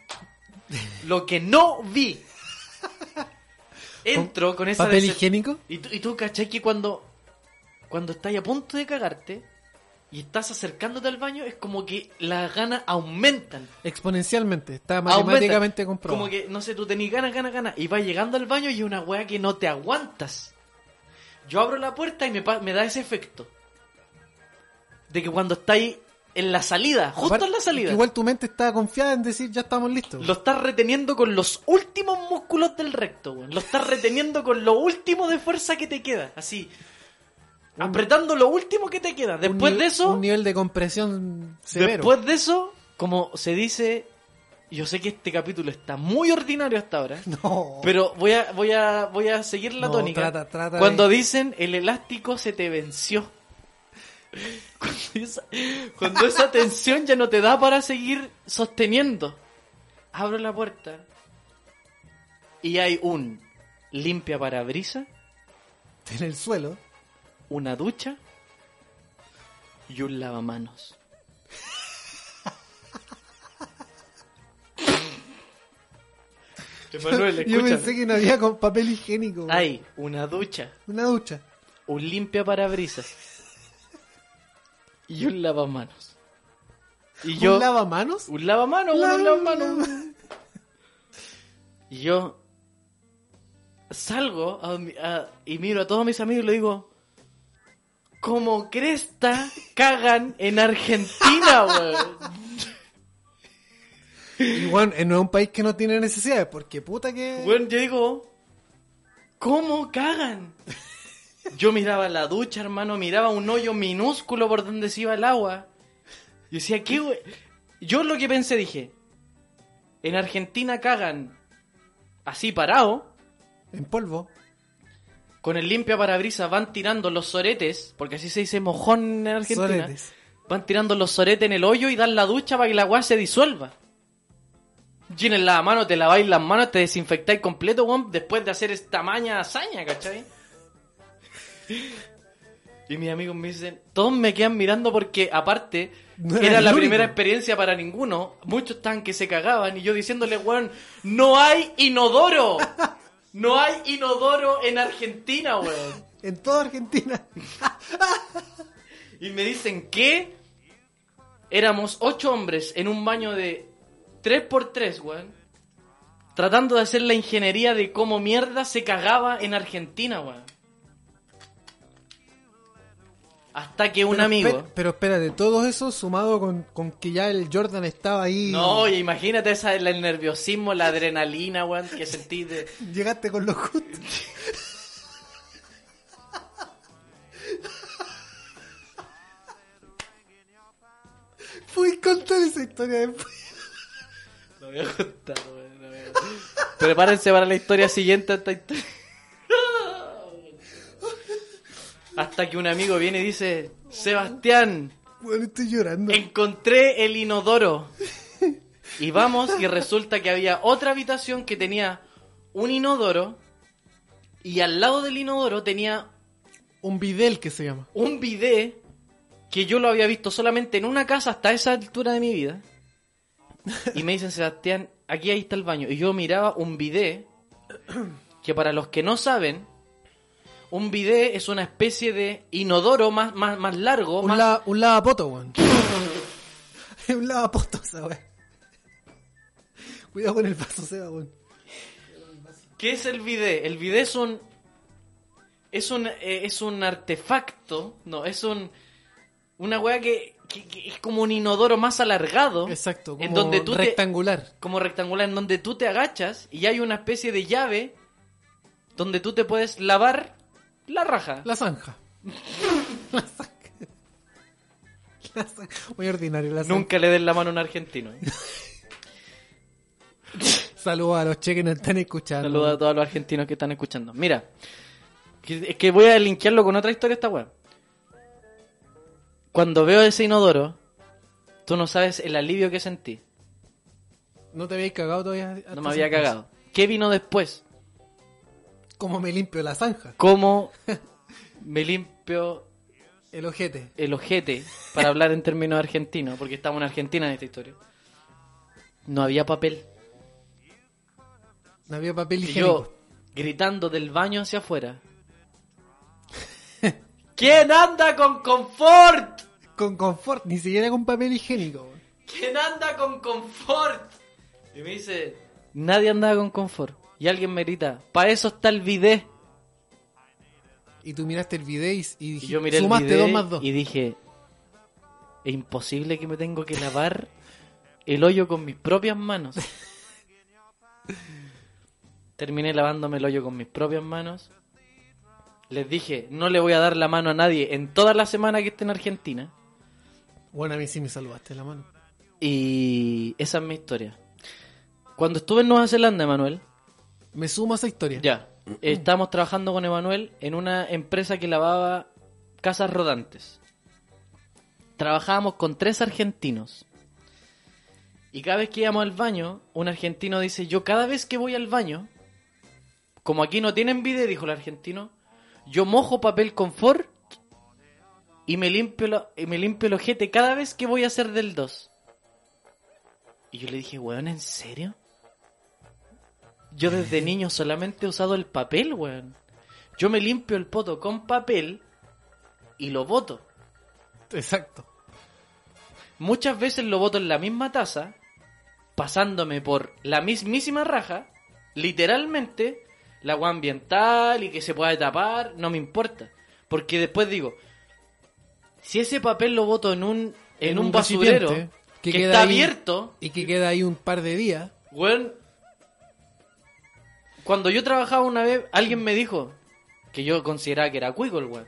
Lo que no vi. Entro con esa ¿Papel higiénico? Y tú, y tú cachai que cuando, cuando estás a punto de cagarte y estás acercándote al baño, es como que las ganas aumentan. Exponencialmente. Está Aumentan. matemáticamente comprobado. Como que, no sé, tú tenés ganas, ganas, ganas. Y vas llegando al baño y es una weá que no te aguantas. Yo abro la puerta y me, me da ese efecto. De que cuando estáis en la salida, justo Aparte, en la salida. Igual tu mente está confiada en decir ya estamos listos. Lo estás reteniendo con los últimos músculos del recto, weón. Lo estás reteniendo con lo último de fuerza que te queda. Así. Apretando lo último que te queda. Después de eso. Un nivel de compresión severo. Después de eso, como se dice. Yo sé que este capítulo está muy ordinario hasta ahora. No. Pero voy a, voy a, voy a seguir la No, tónica. trata- trata cuando dicen el elástico se te venció. Cuando esa, cuando esa tensión ya no te da para seguir sosteniendo. Abro la puerta y hay un limpia parabrisas, En el suelo. una ducha y un lavamanos. Emanuel, Yo escúchame. pensé que no había con papel higiénico. Hay una ducha, Una ducha. un limpia parabrisas y un lavamanos. Y yo ¿Un lavamanos? un lavamanos, La- un lavamanos. Y yo salgo a mi- a- y miro a todos mis amigos y le digo, como cresta cagan en Argentina, weón. Y bueno, en un país que no tiene necesidades, porque puta que... Bueno, yo digo, ¿cómo cagan? Yo miraba la ducha, hermano, miraba un hoyo minúsculo por donde se iba el agua. Y decía, ¿qué we-?" Yo lo que pensé, dije, en Argentina cagan así parado, En polvo. con el limpia parabrisas van tirando los soretes, porque así se dice mojón en Argentina. Soretes. Van tirando los soretes en el hoyo y dan la ducha para que la agua se disuelva. Llenen la mano, te laváis las manos, te desinfectáis completo, weón, después de hacer esta maña hazaña, ¿cachai? Y mis amigos me dicen, todos me quedan mirando porque aparte No era la único. primera experiencia para ninguno. Muchos estaban que se cagaban y yo diciéndole, weón, no hay inodoro. No hay inodoro en Argentina, weón. En toda Argentina. Y me dicen que éramos ocho hombres en un baño de 3x3, weón. Tratando de hacer la ingeniería de cómo mierda se cagaba en Argentina, weón. Hasta que un Pero amigo... espe- pero espérate, todo eso sumado con, con que ya el Jordan estaba ahí. No, y imagínate esa, el nerviosismo, la adrenalina, weón, que sentí de... Llegaste con los justo. Fui contar esa historia después. No voy a contar, weón, no voy a- Prepárense para la historia siguiente a esta historia. Hasta que un amigo viene y dice, Sebastián, Bueno, estoy llorando. encontré el inodoro. Y vamos y resulta que había otra habitación que tenía un inodoro y al lado del inodoro tenía Un bidel que se llama. un bidet que yo lo había visto solamente en una casa hasta esa altura de mi vida. Y me dicen, Sebastián, aquí ahí está el baño. Y yo miraba un bidet que para los que no saben, un bidet es una especie de inodoro más, más, más largo. Un, más- la, un lavapoto, weón. un lavapoto, esa weón. Cuidado con el vaso, Seba, weón. ¿Qué es el bidet? El bidet es un es un eh, es un artefacto, no, es un una weá que, que- que es como un inodoro más alargado. Exacto, como en donde tú te- rectangular. como rectangular en donde tú te agachas y hay una especie de llave donde tú te puedes lavar la raja. La zanja. la zanja. La zanja. Muy ordinario, la zanja. Nunca le den la mano a un argentino. ¿eh? Saludos a los cheques que nos están escuchando. Saludos a todos los argentinos que están escuchando. Mira, es que voy a linkearlo con otra historia esta weá. Cuando veo ese inodoro, tú no sabes el alivio que sentí. ¿No te habías cagado todavía? No me había cagado. ¿Qué vino después? ¿Cómo me limpio la zanja? ¿Cómo me limpio El ojete. el ojete para hablar en términos argentinos? Porque estamos en Argentina en esta historia. No había papel. No había papel Y higiénico. yo gritando del baño hacia afuera. ¿Quién anda con confort? Con confort, ni siquiera con papel higiénico. ¿Quién anda con confort? Y me dice, nadie andaba con confort. Y alguien me grita, para eso está el bidet. Y tú miraste el video y, y Y yo miré el sumaste dos más dos. y dije, es imposible que me tengo que lavar el hoyo con mis propias manos. Terminé lavándome el hoyo con mis propias manos. Les dije, no le voy a dar la mano a nadie en toda la semana que esté en Argentina. Bueno, a mí sí me salvaste la mano. Y esa es mi historia. Cuando estuve en Nueva Zelanda, Emanuel, Me sumo a esa historia. ya, estábamos trabajando con Emanuel en una empresa que lavaba casas rodantes. Trabajábamos con tres argentinos. Y cada vez que íbamos al baño, un argentino dice, yo cada vez que voy al baño, como aquí no tienen bidet, dijo el argentino, yo mojo papel confort y me limpio, y me limpio el ojete cada vez que voy a hacer del 2. Y yo le dije, weón, ¿en serio? Yo desde niño solamente he usado el papel, weón. Yo me limpio el poto con papel y lo boto. Exacto. Muchas veces lo boto en la misma taza, pasándome por la mismísima raja, literalmente, la agua ambiental y que se pueda tapar, no me importa. Porque después digo, si ese papel lo boto en un, en, En un, un basurero que, que queda está ahí. abierto, Y que queda ahí un par de días. Weón, cuando yo trabajaba una vez, alguien me dijo que yo consideraba que era cuico el weón.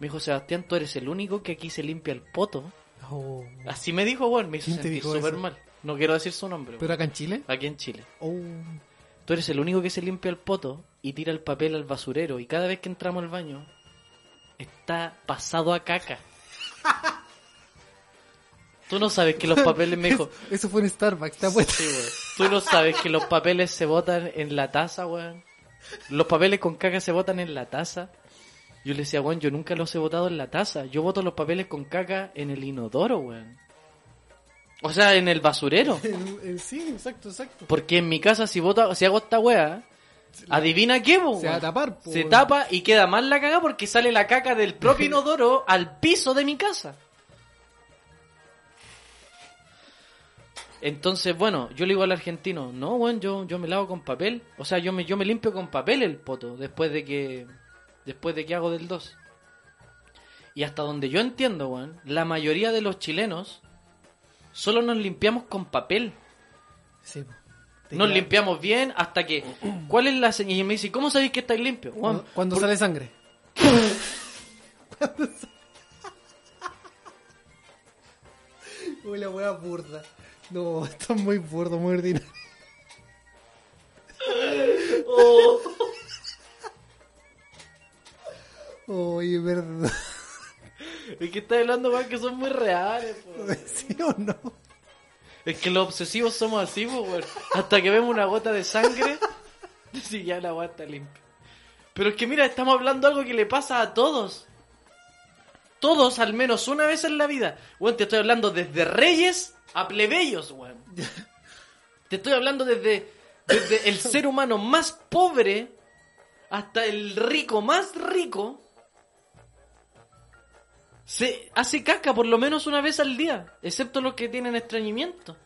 Me dijo, Sebastián, tú eres el único que aquí se limpia el poto. Oh. Así me dijo, weón, me hizo ¿Quién te sentir súper mal. No quiero decir su nombre, ¿Pero acá en Chile? aquí en Chile. Oh. Tú eres el único que se limpia el poto y tira el papel al basurero. Y cada vez que entramos al baño, está pasado a caca. Tú no sabes que los papeles, me dijo, Eso fue en Starbucks, está puesto. Sí. Tú no sabes que los papeles se botan en la taza, weón. Los papeles con caca se botan en la taza. Yo le decía, weón, yo nunca los he botado en la taza. Yo boto los papeles con caca en el inodoro, weón. O sea, en el basurero. sí, exacto, exacto. Porque en mi casa, si, bota, si hago esta weá, adivina qué, po, Se va a tapar, po, Se tapa y queda mal la caga porque sale la caca del propio inodoro al piso de mi casa. Entonces, bueno, yo le digo al argentino, no, weón, yo, yo me lavo con papel. O sea, yo me, yo me limpio con papel el poto después de que después de que hago del 2. Y hasta donde yo entiendo, weón, la mayoría de los chilenos solo nos limpiamos con papel. Sí, Nos queda- limpiamos bien hasta que... ¿Cuál es la señal? Y me dice, ¿cómo sabéis que estáis limpios? Weón, Cuando, por- sale sangre. Uy, la wea burda. No, esto es muy burdo, muy ordinario. Oye, verdad. Es que estás hablando, weón, que son muy reales. po. ¿Sí o no? Es que los obsesivos somos así, weón. Hasta que vemos una gota de sangre, si ya la agua está limpia. Pero es que mira, estamos hablando de algo que le pasa a todos. Todos, al menos una vez en la vida. Weón, te estoy hablando desde reyes a plebeyos, weón. Te estoy hablando desde, desde el ser humano más pobre hasta el rico más rico. Se hace caca por lo menos una vez al día, excepto los que tienen estreñimiento.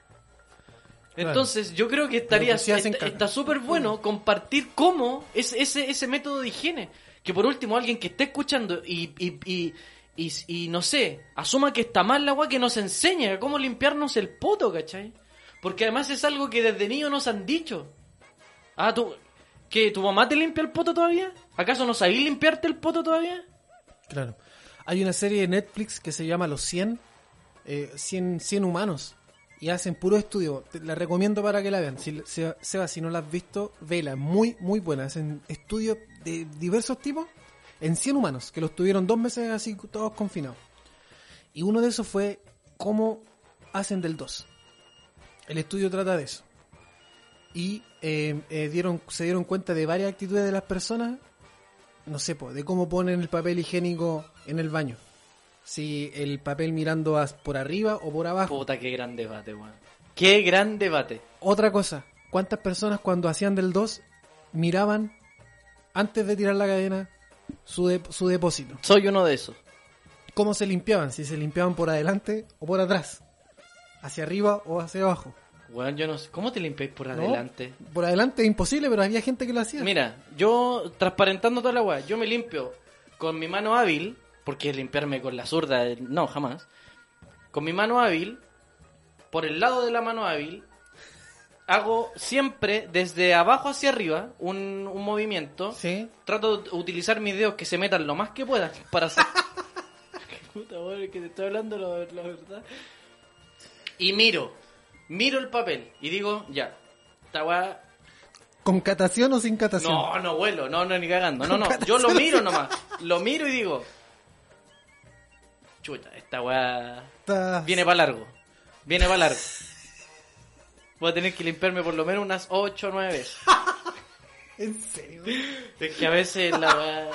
Claro. Entonces, yo creo que estaría que hacen está- súper bueno compartir cómo es ese, ese método de higiene. Que por último alguien que esté escuchando y, y, y, y, y no sé, asuma que está mal la agua, que nos enseñe a cómo limpiarnos el poto, ¿cachai? Porque además es algo que desde niño nos han dicho. Ah, tú, ¿que tu mamá te limpia el poto todavía? ¿Acaso no sabís limpiarte el poto todavía? Claro. Hay una serie de Netflix que se llama Los 100, eh, 100, 100 humanos. Y hacen puro estudio. Te la recomiendo para que la vean. Si, se- Seba, si no la has visto, vela. Muy, muy buena. Hacen estudios de diversos tipos en 100 humanos, que los tuvieron dos meses así todos confinados. Y uno de esos fue cómo hacen del 2. El estudio trata de eso. Y eh, eh, dieron, se dieron cuenta de varias actitudes de las personas no sé, po, de cómo ponen el papel higiénico en el baño. Si el papel mirando por arriba o por abajo. Puta, qué gran debate, weón. Qué gran debate. Otra cosa, ¿cuántas personas cuando hacían del 2 miraban antes de tirar la cadena su, de- su depósito? Soy uno de esos. ¿Cómo se limpiaban? Si se limpiaban por adelante o por atrás. Hacia arriba o hacia abajo. Weón, yo no sé. ¿Cómo te limpiáis por ¿No? adelante? Por adelante es imposible, pero había gente que lo hacía. Mira, yo, transparentando toda la weá, yo me limpio con mi mano hábil, porque limpiarme con la zurda, eh, no, jamás. Con mi mano hábil, por el lado de la mano hábil, hago siempre desde abajo hacia arriba un, un movimiento. Sí. Trato de utilizar mis dedos que se metan lo más que pueda para hacer. Puta madre, que te estoy hablando la, la verdad. Y miro, miro el papel y digo, ya, esta weá ¿Con catación o sin catación? no, no vuelo, no, no, ni cagando. No, no, yo lo miro nomás. Lo miro y digo, chuta, esta weá viene para largo. Viene para largo. Voy a tener que limpiarme por lo menos unas 8 o 9 veces. ¿En serio? Es que a veces la weá...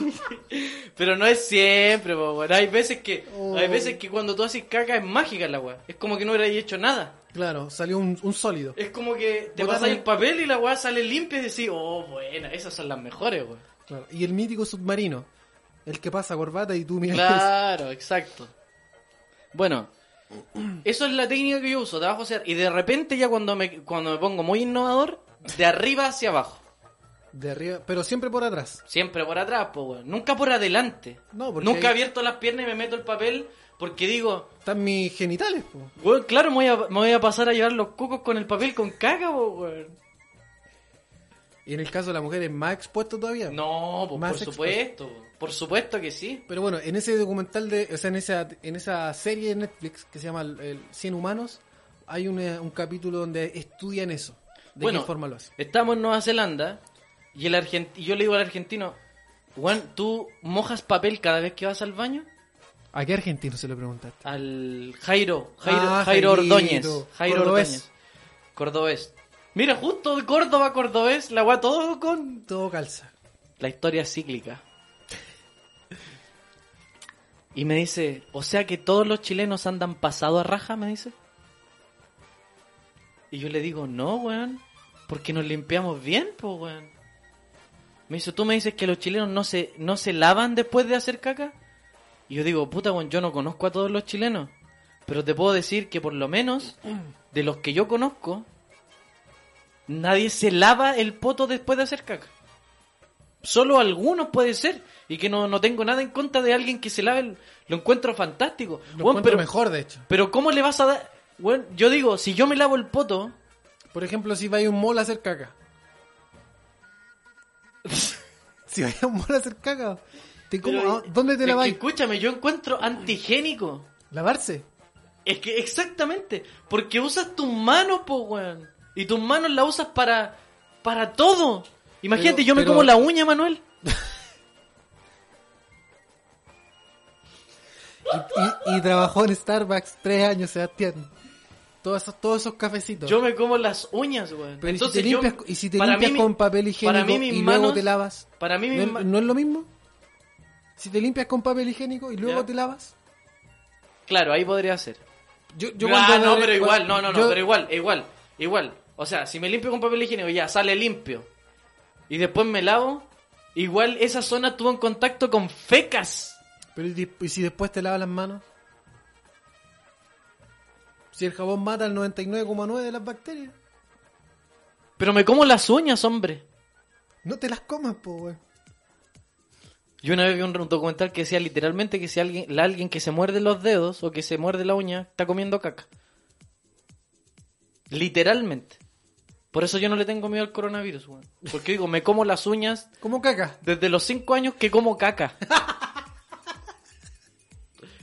Pero no es siempre, po. Hay veces que Oh. hay veces que cuando tú haces caca es mágica la weá. Es como que no hubieras hecho nada. Claro, salió un, un sólido. Es como que te un- el papel y la weá sale limpia y decís, oh, buena, esas son las mejores, weón. Claro. Y el mítico submarino. El que pasa corbata y tú miras. Claro, exacto. Bueno, eso es la técnica que yo uso, de abajo hacia Y de repente ya cuando me, cuando me pongo muy innovador, de arriba hacia abajo. De arriba, pero siempre por atrás. Siempre por atrás, pues, weón. Nunca por adelante. No, porque Nunca he abierto las piernas y me meto el papel porque digo, están mis genitales, po. weón, claro, me voy, a, me voy a pasar a llevar los cocos con el papel con caca, po, weón. Y en el caso de la mujer es más expuesto todavía. No, pues, Más por expuesto. supuesto. Por supuesto que sí. Pero bueno, en ese documental de, o sea, en esa, en esa serie de Netflix que se llama el, el 100 humanos, hay una- un capítulo donde estudian eso. De Bueno, qué forma lo hacen. Estamos en Nueva Zelanda y el argent- y yo le digo al argentino, Juan, ¿tú mojas papel cada vez que vas al baño? ¿A qué argentino se lo preguntaste? Al Jairo, Jairo, Ah, Jairo. Ordóñez. Jairo Cordobés. Ordóñez. Cordobés. Mira, justo de Córdoba, Cordobés, la weá todo con... Todo calza. La historia cíclica. Y me dice, o sea que todos los chilenos andan pasado a raja, me dice. Y yo le digo, no, weón, porque nos limpiamos bien, pues, weón. Me dice, tú me dices que los chilenos no se, no se lavan después de hacer caca. Y yo digo, puta, weón, yo no conozco a todos los chilenos. Pero te puedo decir que por lo menos, de los que yo conozco, nadie se lava el poto después de hacer caca. Solo algunos puede ser. Y que no, no tengo nada en contra de alguien que se lave. el- Lo encuentro fantástico. Lo Weón, encuentro pero, mejor, de hecho. pero ¿cómo le vas a dar...? Weón, yo digo, si yo me lavo el poto... Por ejemplo, si vais a un mall a hacer caca. si vais a un mall a hacer caca, ¿te pero- ah, ¿dónde te es la que vais? escúchame, yo encuentro antigénico. ¿Lavarse? Es que exactamente. Porque usas tus manos, po, weón. Y tus manos las usas para... Para todo. Imagínate, Pero- yo me pero- como la uña, Manuel. Y, y- y trabajó en Starbucks tres años, Sebastián. Todos esos, todos esos cafecitos. Yo me como las uñas, weón. Pero Entonces ¿y si te yo- limpias, y si te limpias mí con papel higiénico para mí mis y luego manos- te lavas? Para mí ¿No, mis es- ma- no es lo mismo? Si te limpias con papel higiénico y luego Ya. te lavas. Claro, ahí podría ser. Yo, yo ah, no, pero igual, no, no, no, yo- pero igual, igual, igual. O sea, si me limpio con papel higiénico ya sale limpio y después me lavo, igual esa zona estuvo en contacto con fecas. Pero ¿y, si después te lavas las manos? Si el jabón mata el 99,9 de las bacterias. Pero me como las uñas, hombre. No te las comas, po, weón. Yo una vez vi un documental que decía literalmente que si alguien, la alguien que se muerde los dedos o que se muerde la uña está comiendo caca. Literalmente. Por eso yo no le tengo miedo al coronavirus, weón. Porque digo, me como las uñas Como caca. desde los 5 años que como caca.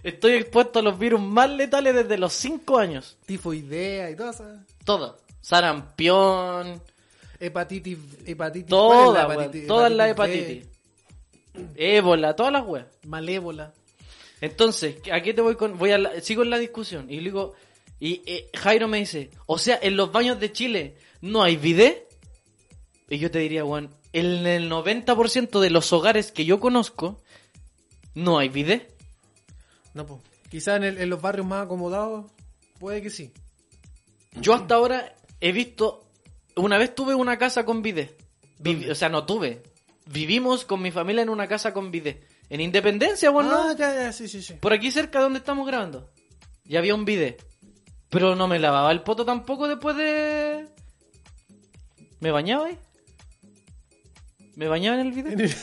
Estoy expuesto a los virus más letales desde los 5 años. Tifoidea y todas esas. Todo. Sarampión, Hepatitis. hepatitis ¿cuál es todas, la hepatitis? Todas las hepatitis. Ébola, todas las weas. Malévola. Entonces, ¿a qué te voy con? Voy a la- sigo en la discusión y digo, y eh, Jairo me dice, o sea, en los baños de Chile no hay bidet. Y yo te diría, Juan, en el 90% de los hogares que yo conozco no hay bidet. No, pues. Quizás en, el- en los barrios más acomodados, puede que sí. Yo hasta ahora he visto, una vez tuve una casa con bidet. Vivi- o sea, no tuve. Vivimos con mi familia en una casa con bidet. En Independencia, bueno, ah, ya, ya, sí, sí, sí. Por aquí cerca de donde estamos grabando. Y había un bidet. Pero no me lavaba el poto tampoco después de... ¿Me bañaba ahí? ¿Me bañaba en el bidet?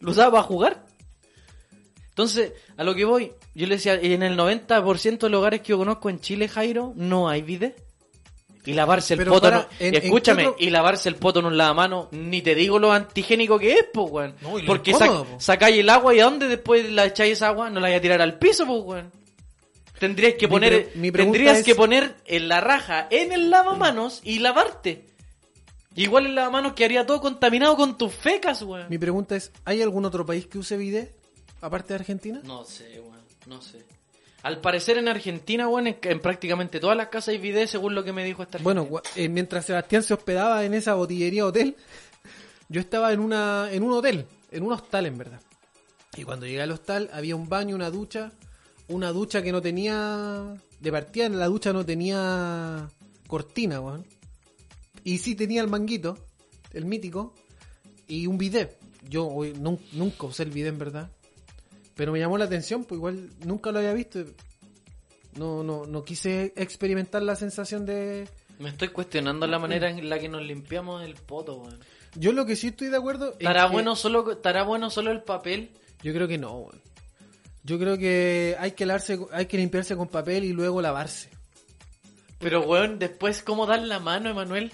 ¿Lo usaba para jugar? Entonces, a lo que voy, yo le decía, en el 90% de los hogares que yo conozco en Chile, Jairo, no hay bidet. Y lavarse el Pero poto, para- no- en- escúchame, y lavarse el poto en un lavamano, ni te digo lo antigénico que es, pues, weón. No, Porque incómodo, sac- po. sacáis el agua y a dónde después la echáis esa agua, no la vais a tirar al piso, pues, weón. Tendrías que Mi poner, pre- mi pregunta tendrías es- que poner en la raja, en el lavamanos y lavarte. Igual el lavamanos quedaría todo contaminado con tus fecas, weón. Mi pregunta es, ¿hay algún otro país que use bidet? Aparte de Argentina. No sé, weón, no sé. Al parecer en Argentina, weón, en, en prácticamente todas las casas hay bidet según lo que me dijo esta Bueno, eh, mientras Sebastián se hospedaba en esa botillería hotel, yo estaba en una en un hotel, en un hostal en verdad. Y cuando llegué al hostal había un baño, una ducha, una ducha que no tenía de partida la ducha no tenía cortina, weón. Y sí tenía el manguito, el mítico, y un bidet. Yo hoy nunca usé el bidet en verdad. Pero me llamó la atención, pues igual nunca lo había visto. No, no, no quise experimentar la sensación de, Me estoy cuestionando la manera en la que nos limpiamos el poto, weón. Yo lo que sí estoy de acuerdo es ¿Estará que- bueno solo, estará bueno solo el papel? Yo creo que no, weón. Yo creo que hay que lavarse, hay que limpiarse con papel y luego lavarse. Pero, weón, después, ¿cómo dar la mano, Emanuel?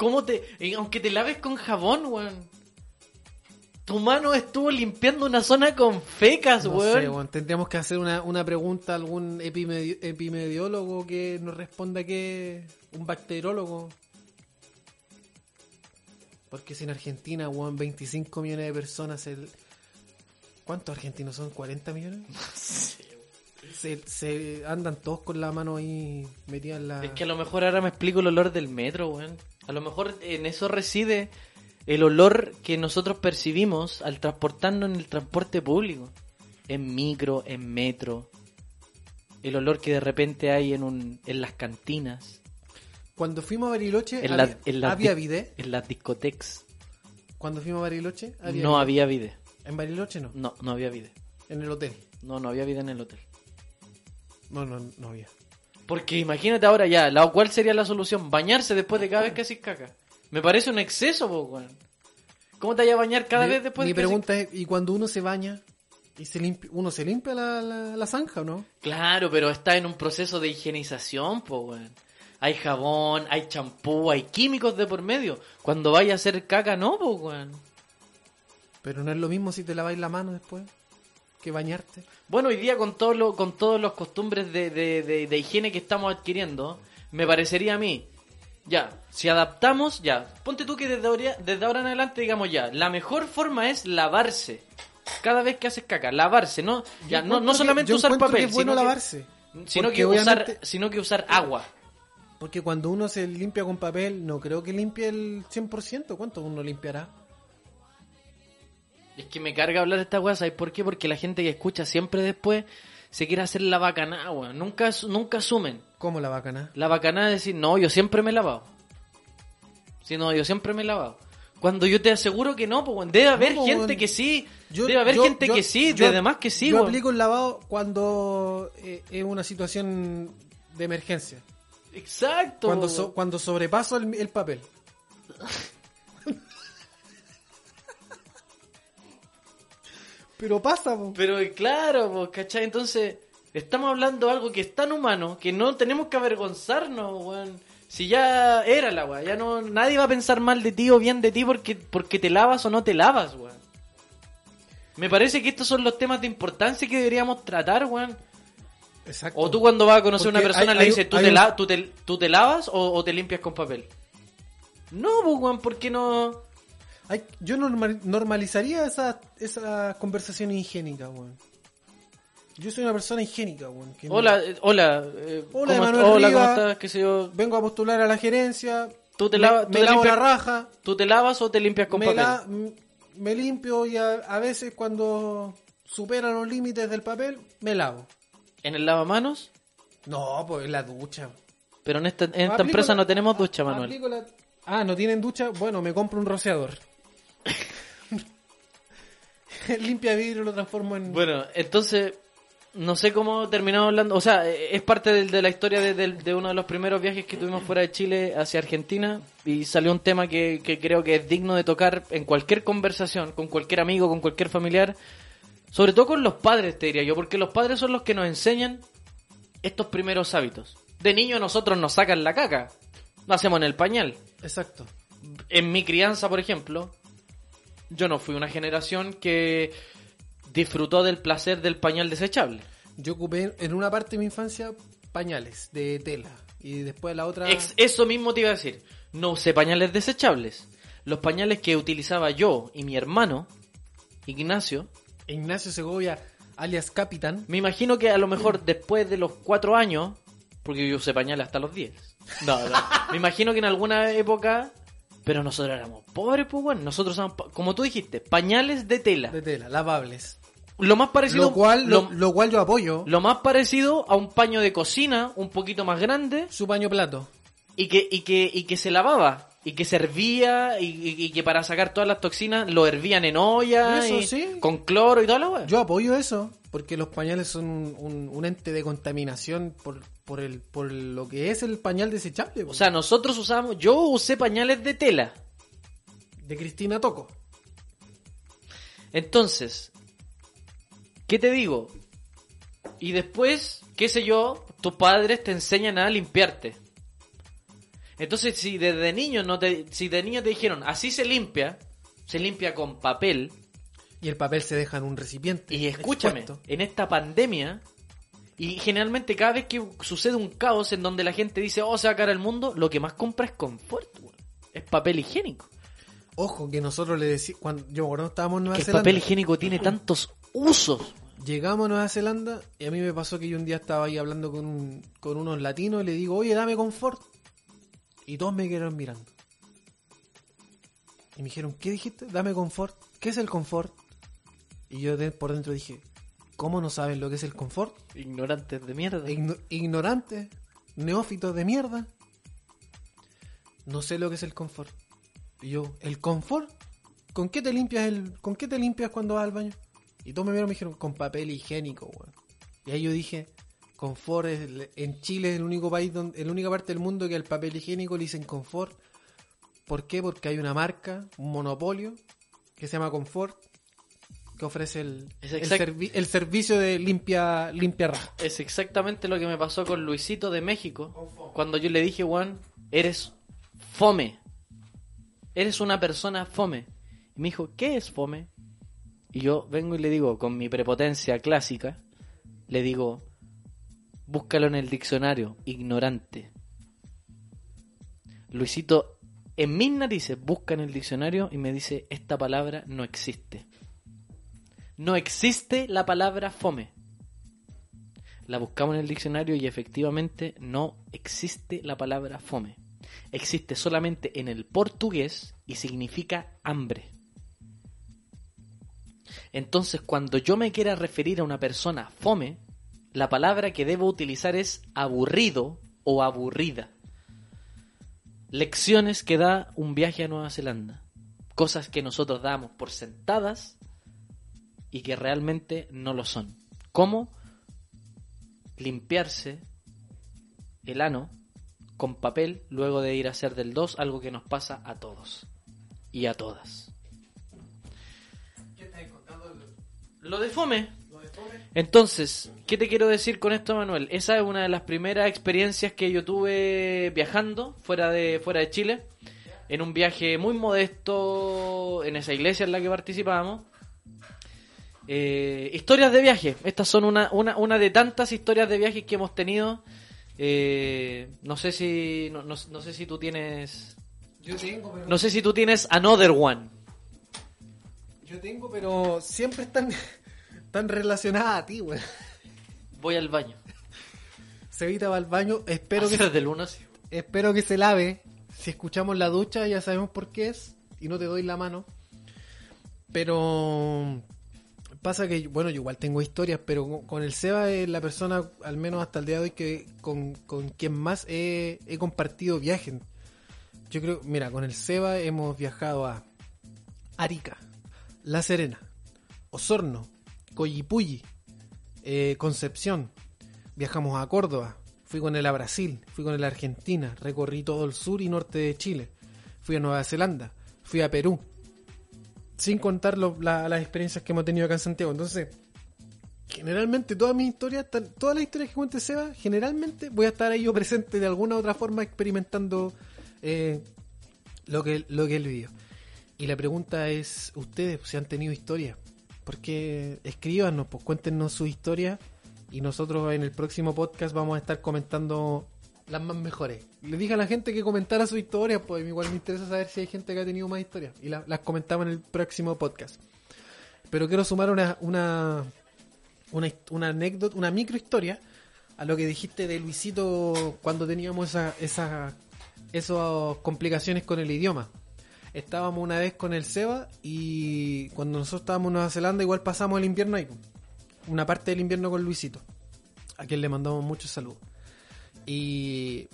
¿Cómo te...? y aunque te laves con jabón, weón. Tu mano estuvo limpiando una zona con fecas, No weón. sé, weón. Tendríamos que hacer una, una pregunta a algún epimedi- epimediólogo que nos responda que un bacteriólogo. Porque si en Argentina, weón, 25 millones de personas, el... ¿cuántos argentinos son? ¿40 millones? Se, se andan todos con la mano ahí metida en la... Es que a lo mejor ahora me explico el olor del metro, weón. A lo mejor en eso reside el olor que nosotros percibimos al transportarnos en el transporte público. En micro, en metro. El olor que de repente hay en, un, en las cantinas. Cuando fuimos a Bariloche, En había, en las ¿había di- bidet. En las discotecas. Cuando fuimos a Bariloche, había No había vide. En Bariloche no, No, no había vide. en el hotel. No, no había vida en el hotel. No, no, no había. Porque imagínate ahora ya, la, ¿cuál sería la solución? Bañarse después de cada vez que haces caca. Me parece un exceso, po, weón. ¿Cómo te vayas a bañar cada mi, vez después Mi de haces- pregunta es, ¿y cuando uno se baña y se limpia, uno se limpia la, la, la zanja o no? Claro, pero está en un proceso de higienización, po, weón. Hay jabón, hay champú, hay químicos de por medio. Cuando vaya a hacer caca, no, po, weón. Pero no es lo mismo si te laváis la mano después que bañarte. Bueno, hoy día con todo lo, con todos los costumbres de, de, de, de higiene que estamos adquiriendo, me parecería a mí, ya, si adaptamos, ya, ponte tú que desde ahora, desde ahora en adelante digamos ya, la mejor forma es lavarse. Cada vez que haces caca, lavarse, ¿no? Ya, no, no que- solamente usar papel, es bueno sino que- lavarse. Sino que, usar, sino que usar agua. Porque cuando uno se limpia con papel, no creo que limpie el 100%. ¿Cuánto uno limpiará? Es que me carga hablar de esta weá, ¿sabes por qué? Porque la gente que escucha siempre después se quiere hacer la bacana, weón. Nunca, nunca asumen. ¿Cómo la bacana? La bacana es decir, no, yo siempre me he lavado. Si no, yo siempre me he lavado. Cuando yo te aseguro que no, pues, weón. debe haber No, gente weón. que sí. Yo- debe haber yo- gente yo- que sí, yo- de demás que sí, Yo weón. aplico el lavado cuando eh, es una situación de emergencia. Exacto. Cuando, so- cuando sobrepaso el, el papel. Pero pasa, po. Pero claro, pues, ¿cachai? Entonces, estamos hablando de algo que es tan humano que no tenemos que avergonzarnos, weón. Si ya era la weá, ya no, nadie va a pensar mal de ti o bien de ti porque, porque te lavas o no te lavas, weón. Me parece que estos son los temas de importancia que deberíamos tratar, weón. Exacto. O tú cuando vas a conocer a una persona hay- le dices, ¿tú, te un- la- tú, te, tú te lavas o, o te limpias con papel? No, pues, weón, ¿por qué no? Hay- yo normal- normalizaría esa, esa conversación higiénica, weón. Yo soy una persona higiénica, weón. me- Hola, eh, hola, eh, Hola, ¿cómo, Emanuel hola, ¿cómo estás? ¿Qué sé yo? Vengo a postular a la gerencia. Tú te me, tú me te lavo la raja. ¿Tú te lavas o te limpias con me, papel? la- me limpio y a, a veces cuando supera los límites del papel, me lavo. ¿En el lavamanos? No, pues en la ducha. Pero en esta, en esta empresa la- no tenemos ducha, Manuel. la- Ah, ¿no tienen ducha? Bueno, me compro un rociador. Limpia vidrio lo transformo en... Bueno, entonces, no sé cómo terminamos hablando. O sea, es parte de, la historia de, uno de los primeros viajes que tuvimos fuera de Chile hacia Argentina. Y salió un tema que, que creo que es digno de tocar en cualquier conversación, con cualquier amigo, con cualquier familiar. Sobre todo con los padres, te diría yo, porque los padres son los que nos enseñan estos primeros hábitos. De niño nosotros nos sacan la caca. Lo hacemos en el pañal. Exacto. en mi crianza, por ejemplo, yo no fui una generación que disfrutó del placer del pañal desechable. Yo ocupé en una parte de mi infancia pañales de tela. Y después la otra... Ex- eso mismo te iba a decir. No usé pañales desechables. Los pañales que utilizaba yo y mi hermano, Ignacio, Ignacio Segovia, alias Capitán. me imagino que a lo mejor después de los cuatro años, porque yo usé pañales hasta los 10. No, no. Me imagino que en alguna época, pero nosotros éramos pobres, pues bueno, nosotros usamos, pa- como tú dijiste, pañales de tela. De tela, lavables. Lo más parecido, Lo cual, lo- lo cual yo apoyo. Lo más parecido a un paño de cocina, un poquito más grande, Su paño plato. y que, y que, y que se lavaba, y que servía, y, y- y que para sacar todas las toxinas lo hervían en olla, Eso y- sí. con cloro y toda la weá. Yo apoyo eso, porque los pañales son un, un- un ente de contaminación por, por, el, por lo que es el pañal desechable. po. O sea, nosotros usamos, yo usé pañales de tela. de Cristina Toco. Entonces, ¿qué te digo? Y después, qué sé yo, tus padres te enseñan a limpiarte. Entonces, si desde niño no te, si de niño te dijeron, así se limpia, se limpia con papel, Y el papel se deja en un recipiente. y escúchame, expuesto. en esta pandemia, y generalmente cada vez que sucede un caos en donde la gente dice, oh, se va a caer el mundo, lo que más compra es confort, weón. es papel higiénico. Ojo, que nosotros le decimos. Cuando yo me acuerdo estábamos en Nueva Que el Zelanda. papel higiénico tiene tantos usos. Llegamos a Nueva Zelanda y a mí me pasó que yo un día estaba ahí hablando con, un- con unos latinos y le digo, oye, dame confort. Y todos me quedaron mirando. Y me dijeron, ¿qué dijiste? Dame confort. ¿Qué es el confort? Y yo de- por dentro dije, ¿cómo no saben lo que es el confort? Ignorantes de mierda. Igno- ignorantes, neófitos de mierda. No sé lo que es el confort. Y yo, ¿el confort? ¿Con qué te limpias el, con qué te limpias cuando vas al baño? Y todos me vieron y me dijeron, con papel higiénico, weón. Y ahí yo dije, confort es, en Chile es el único país donde, la única parte del mundo que al papel higiénico le dicen confort. ¿Por qué? Porque hay una marca, un monopolio, que se llama Confort, que ofrece el, Es el, exact- servi- el servicio de limpia, limpia raja. Es exactamente lo que me pasó con Luisito de México. Cuando yo le dije, Juan, eres fome. Eres una persona fome. Y me dijo, ¿qué es fome? Y yo vengo y le digo, con mi prepotencia clásica, le digo, búscalo en el diccionario, ignorante. Luisito, en mis narices, busca en el diccionario y me dice, esta palabra no existe. No existe la palabra fome. La buscamos en el diccionario y efectivamente no existe la palabra fome. Existe solamente en el portugués y significa hambre. Entonces, cuando yo me quiera referir a una persona fome, la palabra que debo utilizar es aburrido o aburrida. Lecciones que da un viaje a Nueva Zelanda. Cosas que nosotros damos por sentadas y que realmente no lo son. ¿Cómo? Limpiarse el ano con papel luego de ir a hacer del 2, algo que nos pasa a todos y a todas. Lo de fome. Entonces, ¿qué te quiero decir con esto, Manuel? Esa es una de las primeras experiencias que yo tuve viajando fuera de, fuera de Chile, en un viaje muy modesto en esa iglesia en la que participábamos. Eh, historias de viaje. Estas son una, una, una de tantas historias de viajes que hemos tenido. Eh, no sé si no, no- no sé si tú tienes Yo tengo, pero... no sé si tú tienes another one. Yo tengo, pero siempre están, tan relacionadas a ti, güey. Voy al baño. Cevita va al baño, espero que, Hacer del uno así. espero que se lave. Si escuchamos la ducha ya sabemos por qué es y no te doy la mano. Pero pasa que, bueno, yo igual tengo historias, pero con- con el Seba es la persona, al menos hasta el día de hoy, que con, con quien más he, he compartido viajes. Yo creo, mira, con el Seba hemos viajado a Arica, La Serena, Osorno, Coyipulli, eh, Concepción. Viajamos a Córdoba, fui con él a Brasil, fui con él a Argentina, recorrí todo el sur y norte de Chile, fui a Nueva Zelanda, fui a Perú, sin contar la- las experiencias que hemos tenido acá en Santiago. Entonces, generalmente todas mis historias, todas las historias que cuente Seba, generalmente voy a estar ahí yo presente de alguna u otra forma experimentando eh, lo, que, lo que él vivió. Y la pregunta es, ustedes si han tenido historia, porque escríbanos, pues cuéntenos su historia y nosotros en el próximo podcast vamos a estar comentando las más mejores. Le dije a la gente que comentara su historia, pues igual me interesa saber si hay gente que ha tenido más historias y la- las comentamos en el próximo podcast. Pero quiero sumar una, una, una, una anécdota, una micro historia a lo que dijiste de Luisito cuando teníamos esa, esa, esas complicaciones con el idioma. Estábamos una vez con el Seba y cuando nosotros estábamos en Nueva Zelanda igual pasamos el invierno ahí. Una parte del invierno con Luisito. A quien le mandamos muchos saludos. Y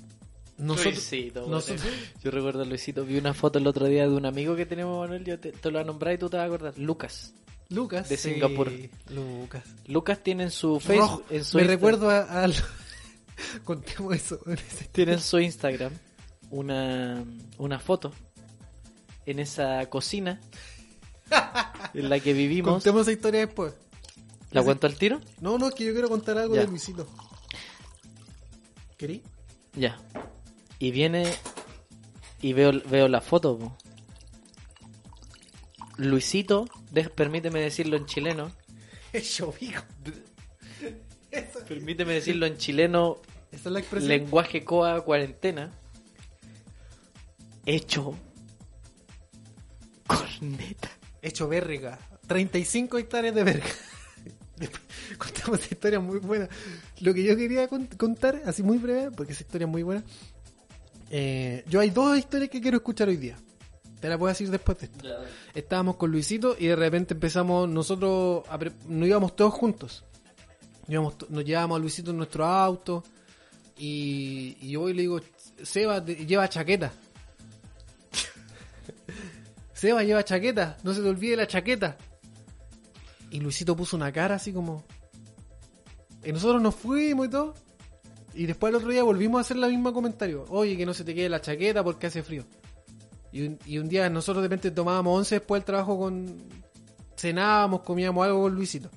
nosotros... Luisito, bueno. Yo recuerdo, Luisito, vi una foto el otro día de un amigo que tenemos, Manuel, yo te, te lo voy a nombrar y tú te vas a acordar. Lucas. Lucas. De sí, Singapur. Lucas. Lucas tiene en su Facebook, Rojo. en su Me Insta- recuerdo a... a- Contemos eso. tiene en su Instagram una, una foto en esa cocina en la que vivimos. Contemos esa historia después. ¿La cuento al tiro? No, no, es que yo quiero contar algo Ya. de Luisito. ¿Querí? Ya. Y viene y veo, veo la foto. po. Luisito, de- permíteme decirlo en chileno. Es llovido. Permíteme decirlo en chileno, Esa es la expresión. lenguaje coa cuarentena. Hecho corneta. Hecho verga. 35 hectáreas de verga. Contamos esa historia muy buena. Lo que yo quería con- contar, así muy breve, porque esa historia es muy buena. Eh, yo hay dos historias que quiero escuchar hoy día. Te la puedo decir después de esto. Estábamos con Luisito y de repente empezamos, nosotros a pre- nos íbamos todos juntos. Íbamos nos llevábamos a Luisito en nuestro auto y, y yo voy y le digo, Seba, lleva chaqueta. Seba, lleva chaqueta, no se te olvide la chaqueta. Y Luisito puso una cara así como... Y nosotros nos fuimos y todo. Y después el otro día volvimos a hacer la misma comentario. Oye, que no se te quede la chaqueta porque hace frío. Y un, día nosotros de repente tomábamos once después del trabajo con... Cenábamos, comíamos algo con Luisito.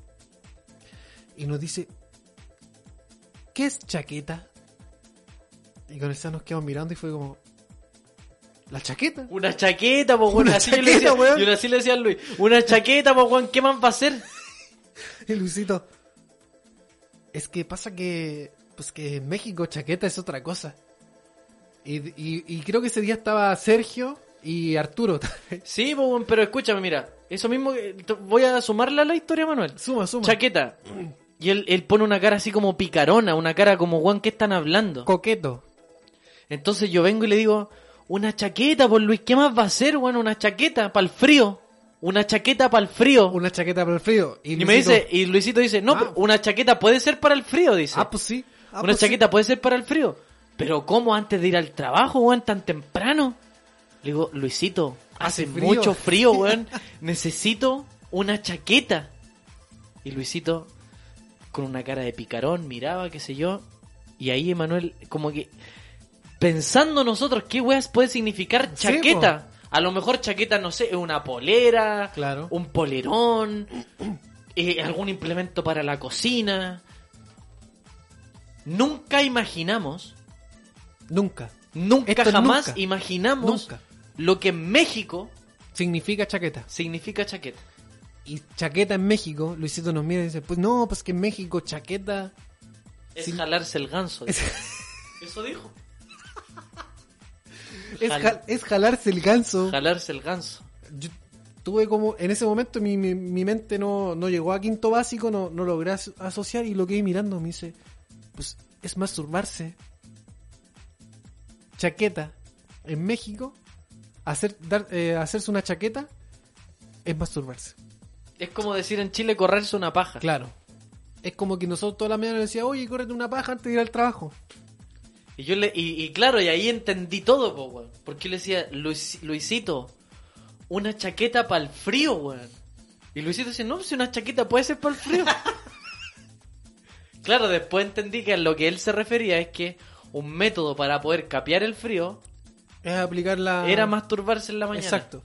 Y nos dice... ¿Qué es chaqueta? Y con esa nos quedamos mirando y fue como... ¿La chaqueta? Una chaqueta, po, weón. Una Así chaqueta, decía, weón. así le decía a Luis. Una chaqueta, po, weón. ¿Qué más va a hacer? Y Luisito, es que pasa que, pues que en México chaqueta es otra cosa. Y, y- y creo que ese día estaba Sergio y Arturo. Sí, po, weón, pero escúchame, mira. Eso mismo, voy a sumarle a la historia, Manuel. suma, suma. Chaqueta. Y él, él pone una cara así como picarona, una cara como, Juan, ¿qué están hablando? Coqueto. Entonces yo vengo y le digo, una chaqueta, por Luis, ¿qué más va a hacer, weón? Una chaqueta para el frío. Una chaqueta para el frío. Una chaqueta para el frío. Y, Y me Luisito, dice, y Luisito dice, no, Ah. pero una chaqueta puede ser para el frío, dice. Ah, pues sí. Ah, una pues sí. chaqueta puede ser para el frío. Pero ¿cómo antes de ir al trabajo, weón, tan temprano? Le digo, Luisito, hace, Hace frío. mucho frío, weón. Necesito una chaqueta. Y Luisito, con una cara de picarón, miraba, qué sé yo. Y ahí Emanuel, como que, pensando nosotros, ¿qué weas puede significar Sí, chaqueta? A lo mejor chaqueta, no sé, es una polera, Claro. un polerón, eh, algún implemento para la cocina. Nunca imaginamos, Nunca. nunca Esto jamás nunca. imaginamos Nunca. lo que en México Significa chaqueta. significa chaqueta. Y chaqueta en México, Luisito nos mira y dice, pues no, pues que en México chaqueta... Es jalarse el ganso. Es, Eso dijo. Es Jal- ja- es jalarse el ganso. Jalarse el ganso. Yo tuve como, en ese momento mi, mi, mi mente no, no llegó a quinto básico, no, no logré as- asociar y lo que mirando me dice, pues es masturbarse. Chaqueta en México, hacer, dar, eh, hacerse una chaqueta es masturbarse. Es como decir en Chile correrse una paja. Claro. Es como que nosotros toda la mañana decía, oye, córrete una paja antes de ir al trabajo. Y yo le, y, y claro, y ahí entendí todo, po, weón. Porque yo le decía, Luis- Luisito, una chaqueta para el frío, weón. Y Luisito decía, no, si una chaqueta puede ser para el frío. claro, después entendí que a lo que él se refería es que un método para poder capear el frío Es aplicar la... era masturbarse en la mañana. Exacto.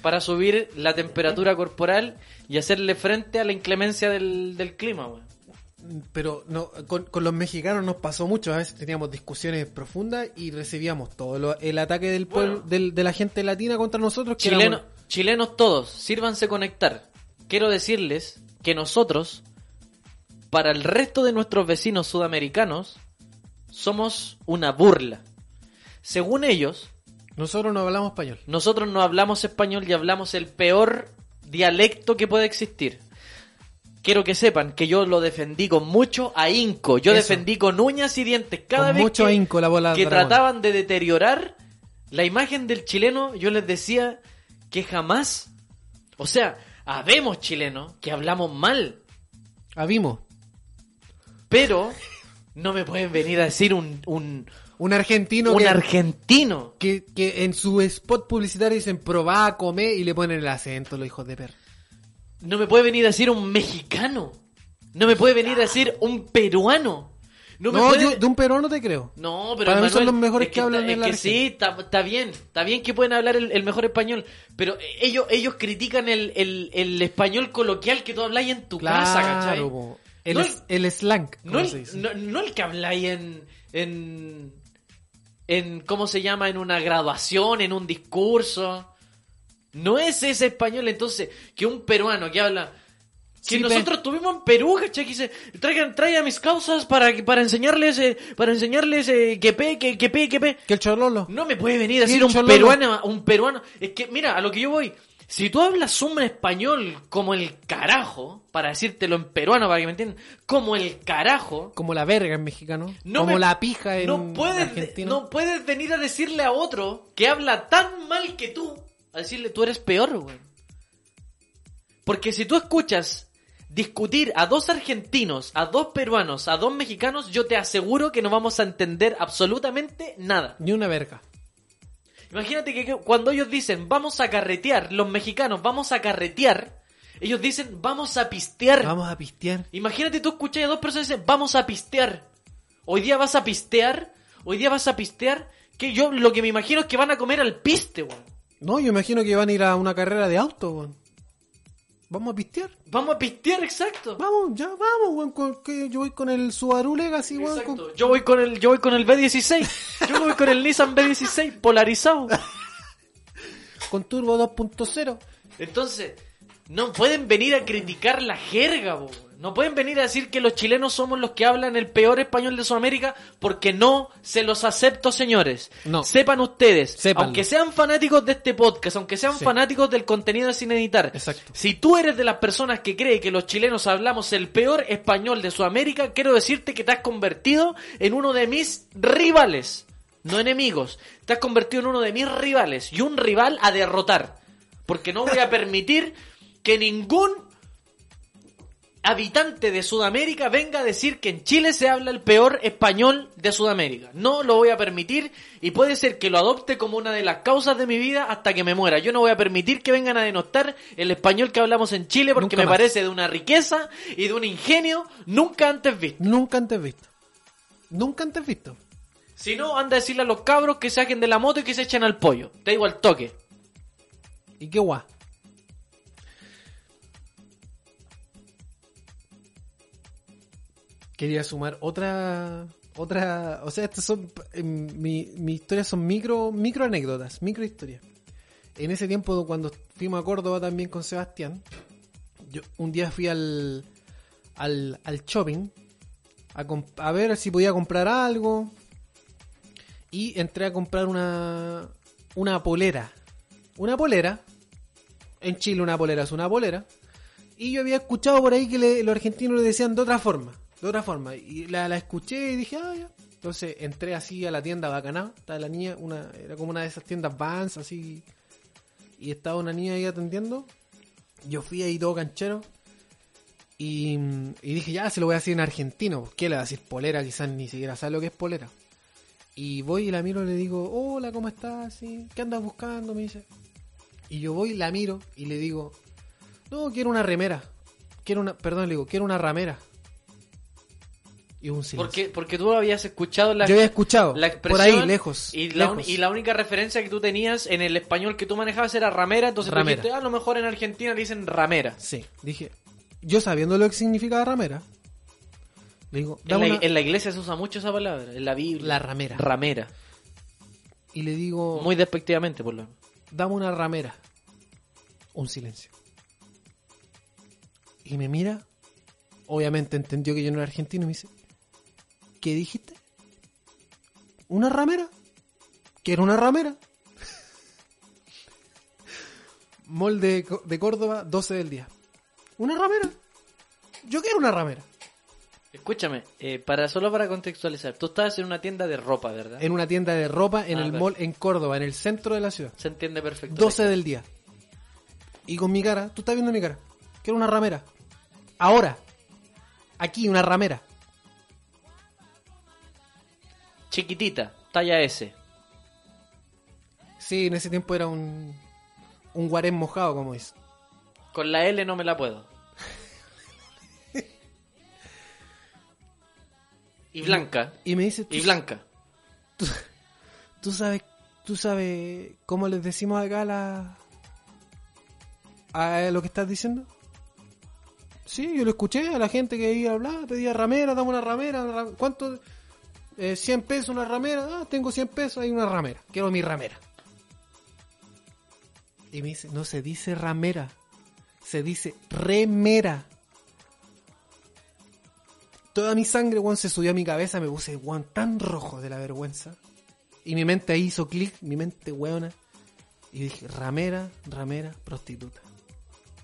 Para subir la temperatura corporal y hacerle frente a la inclemencia del, del clima, weón. Pero no, con, con los mexicanos nos pasó mucho, a veces teníamos discusiones profundas y recibíamos todo lo- el ataque del pueblo, Bueno. del- de la gente latina contra nosotros. Que Chileno- éramos- chilenos todos, sírvanse conectar. Quiero decirles que nosotros, para el resto de nuestros vecinos sudamericanos, somos una burla. Según ellos, nosotros no hablamos español. nosotros no hablamos español y hablamos el peor dialecto que puede existir. Quiero que sepan que yo lo defendí con mucho ahínco. Yo Eso. defendí con uñas y dientes. Cada Con vez mucho que, ahínco la bola que dragón. trataban de deteriorar la imagen del chileno, yo les decía que jamás. O sea, habemos chilenos que hablamos mal, Habimos. pero no me pueden venir a decir un, un, Un argentino un que, argentino. que, que en su spot publicitario dicen probá, come y le ponen el acento, los hijos de perra. No me puede venir a decir un mexicano. No me puede venir a decir un peruano. No me No, puede... yo de un peruano te creo. No, pero Para mí son los mejores es que hablan en la que sí, está, bien, está bien que pueden hablar el, el mejor español, pero ellos ellos critican el, el, el español coloquial que tú habláis en tu casa, ¿cachai? Po. el, No es- el slang, No el, no el que habláis en, en en cómo se llama en una graduación, en un discurso. No es ese español, entonces, que un peruano que habla que Sí, nosotros tuvimos en Perú, ¿cachai? Que dice, traigan, traigan mis causas para, para enseñarles, eh, para enseñarles eh, que pe, que, que pe, que pe. Que el chorlolo. No me puede venir a decir un Chololo. peruano, un peruano. Es que, mira, a lo que yo voy. Si tú hablas un español como el carajo, para decírtelo en peruano, para que me entiendan, como el carajo, Como la verga en mexicano. no como me- la pija en no puedes, argentino. no puedes venir a decirle a otro que habla tan mal que tú, a decirle tú eres peor, güey. Porque si tú escuchas discutir a dos argentinos, a dos peruanos, a dos mexicanos, yo te aseguro que no vamos a entender absolutamente nada. Ni una verga. Imagínate que cuando ellos dicen vamos a carretear, los mexicanos vamos a carretear, ellos dicen vamos a pistear. Vamos a pistear. Imagínate tú escuchas a dos personas y dicen vamos a pistear. Hoy día vas a pistear, hoy día vas a pistear, que yo lo que me imagino es que van a comer al piste, weón. No, yo imagino que van a ir a una carrera de auto, weón. Vamos a pistear. Vamos a pistear, exacto. Vamos, ya vamos, weón. con- que yo voy con el Subaru Legacy, weón. Exacto. Yo voy con el, yo voy con el B16. Yo voy con el Nissan B16 polarizado. Con, turbo 2.0. Entonces, no pueden venir a criticar la jerga, po, weón. No pueden venir a decir que los chilenos somos los que hablan el peor español de Sudamérica porque no se los acepto, señores. No. Sepan ustedes, Sépanlo. aunque sean fanáticos de este podcast, aunque sean Sí. fanáticos del contenido de Sin Editar, Exacto. si tú eres de las personas que cree que los chilenos hablamos el peor español de Sudamérica, quiero decirte que te has convertido en uno de mis rivales, no enemigos. Te has convertido en uno de mis rivales y un rival a derrotar. Porque no voy a permitir que ningún habitante de Sudamérica venga a decir que en Chile se habla el peor español de Sudamérica. No lo voy a permitir y puede ser que lo adopte como una de las causas de mi vida hasta que me muera. Yo no voy a permitir que vengan a denostar el español que hablamos en Chile porque Nunca me más. parece de una riqueza y de un ingenio nunca antes visto. Nunca antes visto. Nunca antes visto. Si no, anda a decirle a los cabros que saquen de la moto y que se echen al pollo. Te digo al toque. ¿Y qué guay? Quería sumar otra. Otra. O sea, estas son. eh, mi, mi historias son micro, micro anécdotas, micro historias. En ese tiempo, cuando fuimos a Córdoba también con Sebastián, yo un día fui al. al, al shopping a, a ver si podía comprar algo. Y entré a comprar una. una polera. Una polera. En Chile una polera es una polera. Y yo había escuchado por ahí que los argentinos le decían de otra forma. De otra forma. Y la, la escuché y dije, ah, ya. Entonces entré así a la tienda Bacaná. Estaba la niña, una, era como una de esas tiendas Vans, así. Y estaba una niña ahí atendiendo. Yo fui ahí todo canchero. Y, y dije, ya, se lo voy a decir en argentino. ¿Qué le va a decir polera? Quizás ni siquiera sabe lo que es polera. Y voy y la miro y le digo, hola, ¿cómo estás? ¿Qué andas buscando? Me dice. Y yo voy la miro y le digo, no, quiero una remera. Quiero una, perdón, le digo, quiero una ramera. Y un silencio. Porque, porque tú habías escuchado la, Yo había escuchado, la por ahí, lejos. Y la, y única referencia que tú tenías en el español que tú manejabas era ramera, entonces tú Ramera. dijiste, "Ah, a lo mejor en Argentina le dicen ramera. Sí, dije, yo sabiendo lo que significa ramera, le digo, En la, una- en la iglesia se usa mucho esa palabra, en la Biblia. la ramera. Ramera. y le digo, Muy despectivamente, por lo menos. dame una ramera. Un silencio. Y me mira, obviamente entendió que yo no era argentino y me dice, ¿qué dijiste? ¿Una ramera? ¿Quiero una ramera? Molde de Córdoba, 12 del día. ¿Una ramera? Yo quiero una ramera. Escúchame, eh, para solo para contextualizar, tú estabas en una tienda de ropa, ¿verdad? En una tienda de ropa en Ah, el mall en Córdoba, en el centro de la ciudad. Se entiende perfecto. 12 del día. Y con mi cara, tú estás viendo mi cara. Quiero una ramera. Ahora. Aquí, una ramera. Chiquitita, talla S. Sí, en ese tiempo era un. Un guarén mojado, como es. Con la L no me la puedo. Y blanca. Y me dice, ¿tú, Y blanca. tú sabes, tú sabes cómo les decimos acá a la. a lo que estás diciendo? Sí, yo lo escuché a la gente que iba a hablar, pedía ramera, dame una ramera. ram- ¿Cuánto? Eh, 100 pesos una ramera. Ah, tengo 100 pesos, hay una ramera. Quiero mi ramera. Y me dice, no se dice ramera, se dice remera. Toda mi sangre, weón, se subió a mi cabeza, me puse, weón, tan rojo de la vergüenza. Y mi mente ahí hizo clic, mi mente weona. Y dije, ramera, ramera, prostituta.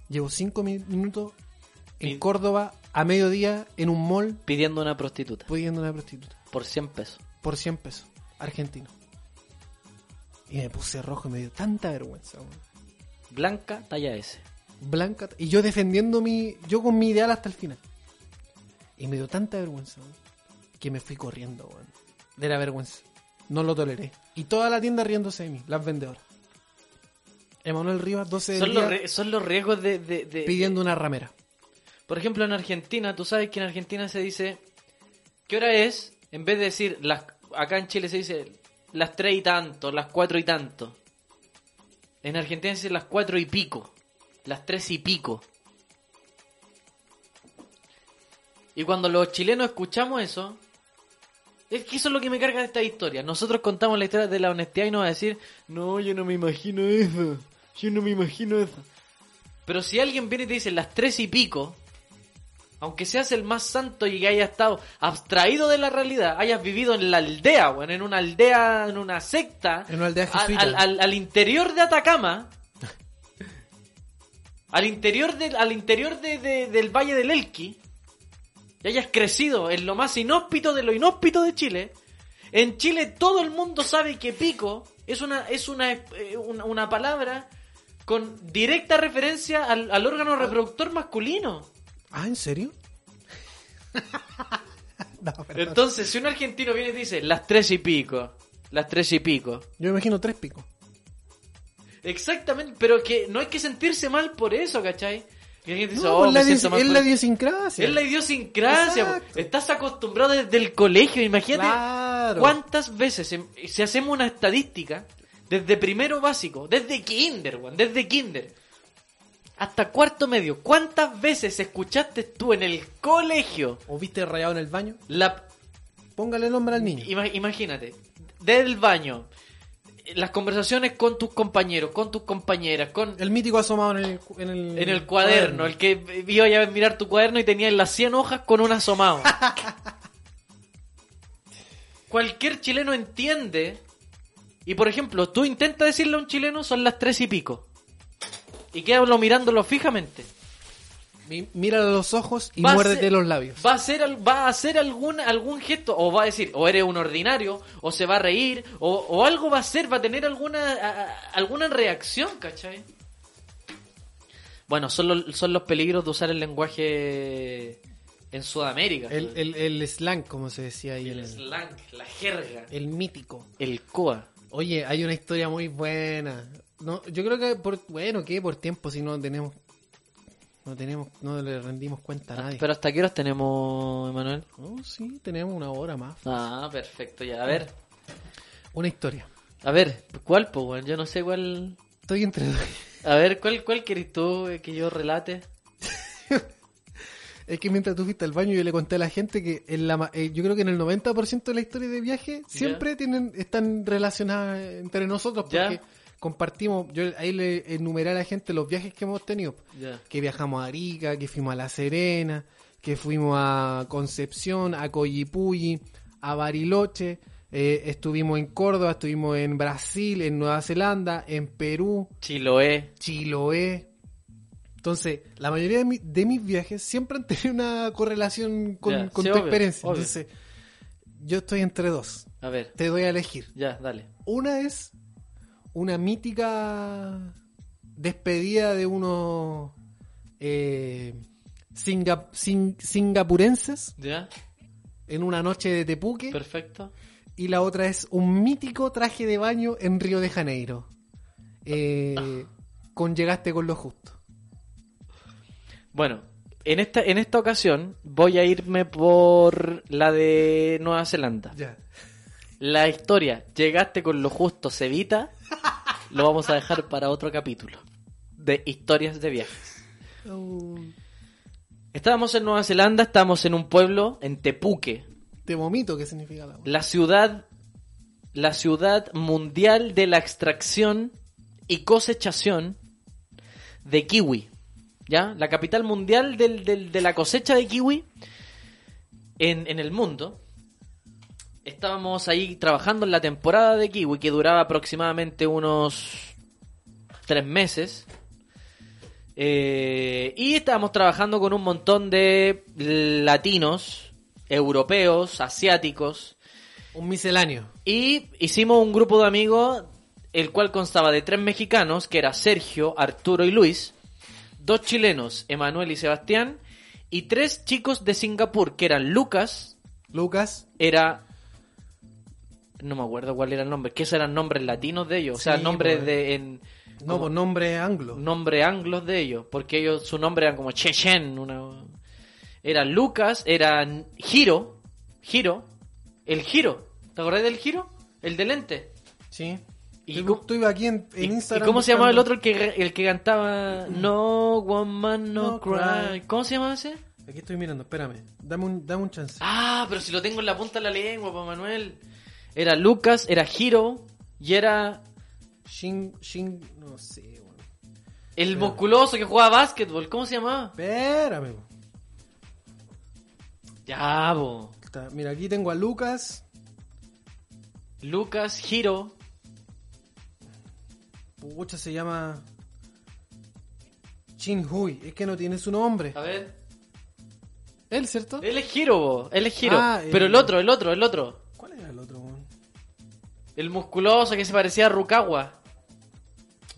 Llevo cinco mi- minutos en Córdoba a mediodía en un mall Pidiendo una prostituta. pidiendo una prostituta. Por 100 pesos. Por 100 pesos. Argentino. Y me puse rojo y me dio tanta vergüenza, weón. Blanca, talla S. Blanca. Y yo defendiendo mi. Yo con mi ideal hasta el final. Y me dio tanta vergüenza, weón, Que me fui corriendo, weón. De la vergüenza. No lo toleré. Y toda la tienda riéndose de mí, las vendedoras. Emanuel Rivas, 12 del Son los, día, son los riesgos de, de- de- pidiendo una ramera. Por ejemplo, en Argentina, tú sabes que en Argentina se dice, ¿qué hora es? En vez de decir, las, acá en Chile se dice las tres y tanto, las cuatro y tanto. En Argentina se dice las cuatro y pico, las tres y pico. Y cuando los chilenos escuchamos eso, es que eso es lo que me carga de esta historia. Nosotros contamos la historia de la honestidad y nos va a decir, no, yo no me imagino eso, yo no me imagino eso. Pero si alguien viene y te dice las tres y pico, aunque seas el más santo y que hayas estado abstraído de la realidad, hayas vivido en la aldea, weón, en una aldea, en una secta, En una aldea al, al- interior de Atacama, al interior del, al interior de- de- del Valle del Elqui, y hayas crecido en lo más inhóspito de lo inhóspito de Chile, en Chile todo el mundo sabe que pico es una, es una, eh, una, una palabra con directa referencia al, al órgano reproductor masculino. Ah, ¿en serio? no. Entonces, si un argentino viene y dice las tres y pico, las tres y pico, Yo me imagino tres picos. exactamente, pero que no hay que sentirse mal por eso, ¿cachai? Que alguien dice, No, "Oh, es la, me siento idios- mal es por la eso". idiosincrasia. Es la idiosincrasia, estás acostumbrado desde el colegio, imagínate Claro. cuántas veces, em- si hacemos una estadística, desde primero básico, desde kinder, weón, desde kinder, hasta cuarto medio, ¿cuántas veces escuchaste tú en el colegio ¿O viste rayado en el baño? la Póngale nombre al niño. Ima- imagínate, del baño, las conversaciones con tus compañeros, con tus compañeras, con El mítico asomado en el, en el, en el cuaderno, el que iba a mirar tu cuaderno y tenía las 100 hojas con un asomado. Cualquier chileno entiende. Y por ejemplo, tú intentas decirle a un chileno, son las tres y pico. Y quédalo mirándolo fijamente. Mi- Mírale a los ojos y Va muérdete ser- los labios. Va a hacer, va a hacer algún, algún gesto, o va a decir, o eres un ordinario, o se va a reír, o, o algo va a hacer, va a tener alguna, a- alguna reacción, ¿cachai? Bueno, son los, son los peligros de usar el lenguaje en Sudamérica. El, el, el slang, como se decía ahí. El El, slang, la jerga, el mítico. el coa. Oye, hay una historia muy buena. No, yo creo que por bueno, que por tiempo si no tenemos no tenemos no le rendimos cuenta a nadie. Pero hasta qué horas tenemos, Emanuel? Oh, sí, tenemos una hora más. Ah, perfecto, ya. A ver, Una historia. a ver, ¿cuál, pues, weón? Yo no sé cuál... Estoy entre A ver, ¿cuál, cuál querés tú eh, que yo relate? Es que mientras tú fuiste al baño yo le conté a la gente que en la, eh, yo creo que en el 90% de la historia de viaje siempre tienen están relacionadas entre nosotros porque compartimos, yo ahí le enumeré a la gente los viajes que hemos tenido. Que viajamos a Arica, que fuimos a La Serena, que fuimos a Concepción, a Coyipulli, a Bariloche, eh, estuvimos en Córdoba, estuvimos en Brasil, en Nueva Zelanda, en Perú, Chiloé. Chiloé. Entonces, la mayoría de, mi- de mis viajes siempre han tenido una correlación con, con sí, tu obvio, experiencia. obvio. Entonces, yo estoy entre dos. A ver, Te doy a elegir. ya, dale. Una es una mítica despedida de unos eh, singa- sin- singapurenses ¿Ya? en una noche de Tepuque. Perfecto. Y la otra es un mítico traje de baño en Río de Janeiro. Eh, con Llegaste con lo justo. Bueno, en esta, en esta ocasión voy a irme por la de Nueva Zelanda. Ya. La historia, llegaste con lo justo, se evita, lo vamos a dejar para otro capítulo de historias de viajes. Estábamos en Nueva Zelanda, estábamos en un pueblo, en Tepuque, Te vomito, ¿qué significa la la ciudad, la ciudad mundial de la extracción y cosechación de kiwi. ¿Ya? La capital mundial del- del- de la cosecha de kiwi en, en el mundo. Estábamos ahí trabajando en la temporada de kiwi que duraba aproximadamente unos tres meses. Eh, y estábamos trabajando con un montón de latinos, europeos, asiáticos. Un misceláneo. Y hicimos un grupo de amigos, el cual constaba de tres mexicanos, que era Sergio, Arturo y Luis, dos chilenos, Emanuel y Sebastián, y tres chicos de Singapur, que eran Lucas, Lucas. era... No me acuerdo cuál era el nombre, que esos eran nombres latinos de ellos, o sea, nombres pues. de... En, No, como- por nombre anglo. nombre anglos de ellos, porque ellos, su nombre era como Chechen, una... Era Lucas, era Giro, Giro, el Giro, ¿te acordás del Giro? El de lente. Sí. ¿Y ¿Y cómo- tú ibas aquí en, en ¿Y, y Instagram. cómo se llamaba el otro el que, el que cantaba No Woman No, No cry. Cry. ¿Cómo se llama ese? Aquí estoy mirando, espérame. Dame un, dame un chance. Ah, pero si lo tengo en la punta de la lengua, pa' Manuel. Era Lucas, era Giro y era Shin, Shin, no sé, weón. el musculoso que jugaba básquetbol. ¿Cómo se llamaba? Espérame. weón. Ya, bo. Está- Mira, aquí tengo a Lucas. Lucas, Hiro. Pucha, se llama. Shin Hui. Es que no tiene su nombre. A ver. Él, ¿cierto? Él es Hiro, bo. Él es Hiro. Ah, Pero el- el otro, el otro, el otro. El musculoso que se parecía a Rukawa.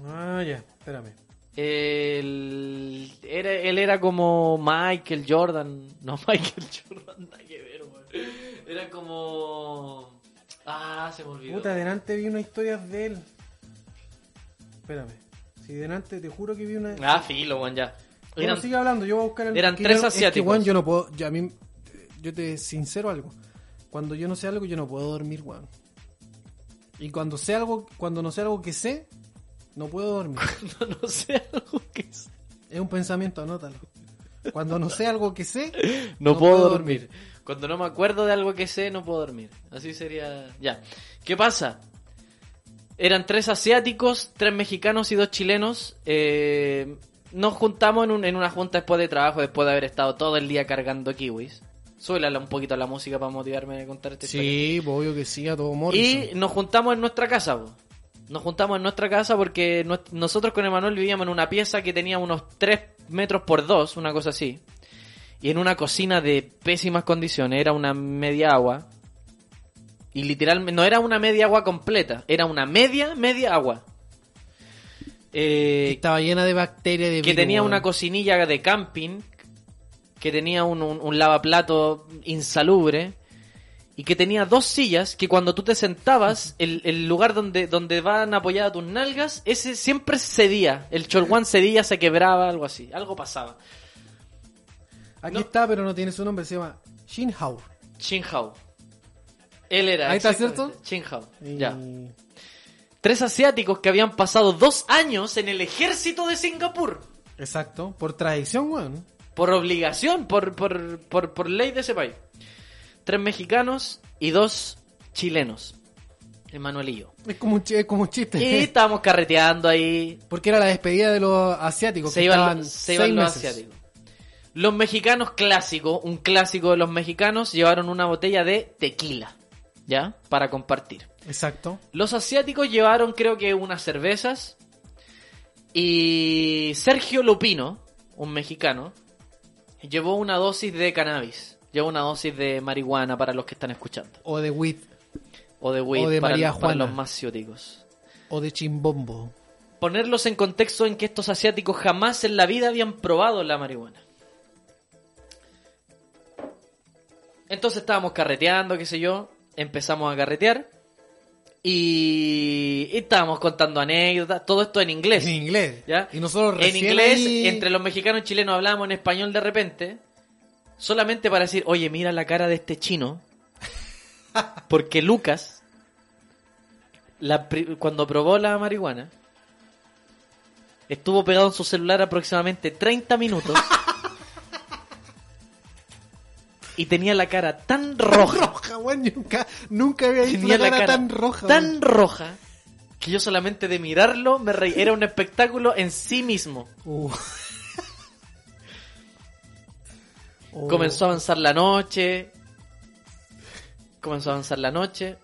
Ah, ya, espérame. El- era, él era como Michael Jordan. No, Michael Jordan, nada que ver, weón. Era como. Ah, se me olvidó. Puta, delante vi una historia de él. Espérame. Si delante te juro que vi una. Ah, filo, weón, ya. Eran- sigue hablando, yo voy a buscar el. eran tres yo- es que, asiáticos. weón, yo no puedo. Yo, a mí, yo te sincero algo. Cuando yo no sé algo, yo no puedo dormir, weón. Y cuando sé algo, cuando no sé algo que sé, no puedo dormir. no, no sé algo que es. es un pensamiento, anótalo. Cuando no sé algo que sé, No, No puedo, puedo dormir. Cuando no me acuerdo de algo que sé, no puedo dormir. Así sería. Ya. ¿Qué pasa? Eran tres asiáticos, tres mexicanos y dos chilenos. Eh, nos juntamos en, un- en una junta después de trabajo, después de haber estado todo el día cargando kiwis. Súbele un poquito a la música para motivarme a contar historia. sí, pues, obvio que sí, a todo Morrison. Y nos juntamos en nuestra casa. po. Nos juntamos en nuestra casa porque nosotros con Emanuel vivíamos en una pieza que tenía unos 3 metros por 2, una cosa así. Y en una cocina de pésimas condiciones, era una media agua. Y literalmente, no era una media agua completa, era una media, media agua. Eh, Estaba llena de bacterias, de que virus, tenía una cocinilla de camping, que tenía un, un, un lavaplato insalubre y que tenía dos sillas que cuando tú te sentabas, el, el lugar donde, donde van apoyadas tus nalgas, ese siempre cedía. El cholguán cedía, se quebraba, algo así. Algo pasaba. Aquí no. está, pero no tiene su nombre, se llama Shin Hao. Chin Hao. Él era. Ahí está, ¿cierto? Chin Hao. Y- Ya. Tres asiáticos que habían pasado dos años en el ejército de Singapur. Exacto, por tradición, weón. Por obligación, por, por, por, por ley de ese país. Tres mexicanos y dos chilenos. Emanuel y yo. Es como un, es como un chiste. Y estábamos carreteando ahí. Porque era la despedida de los asiáticos. Se que iban, se iban los meses. asiáticos. Los mexicanos clásicos, un clásico de los mexicanos, llevaron una botella de tequila. ¿Ya? Para compartir. Exacto. Los asiáticos llevaron creo que unas cervezas. Y Sergio Lupino, un mexicano, llevó una dosis de cannabis. Llevó una dosis de marihuana para los que están escuchando. O de weed. O de weed O de para, María para Juana. los más ciúticos. O de chimbombo. Ponerlos en contexto en que estos asiáticos jamás en la vida habían probado la marihuana. Entonces estábamos carreteando, qué sé yo. Empezamos a carretear. Y, y estábamos contando anécdotas. Todo esto en inglés. En inglés. ¿ya? Y nosotros En inglés, ahí- entre los mexicanos y chilenos hablábamos en español de repente. Solamente para decir, oye, mira la cara de este chino. Porque Lucas, la cuando probó la marihuana, estuvo pegado en su celular aproximadamente 30 minutos. y tenía la cara tan roja. roja, weón. Nunca, nunca había visto tenía una la cara, tan roja. tan weón. roja que yo solamente de mirarlo me reí. Era un espectáculo en sí mismo. Uh. Oh. Comenzó a avanzar la noche. Comenzó a avanzar la noche.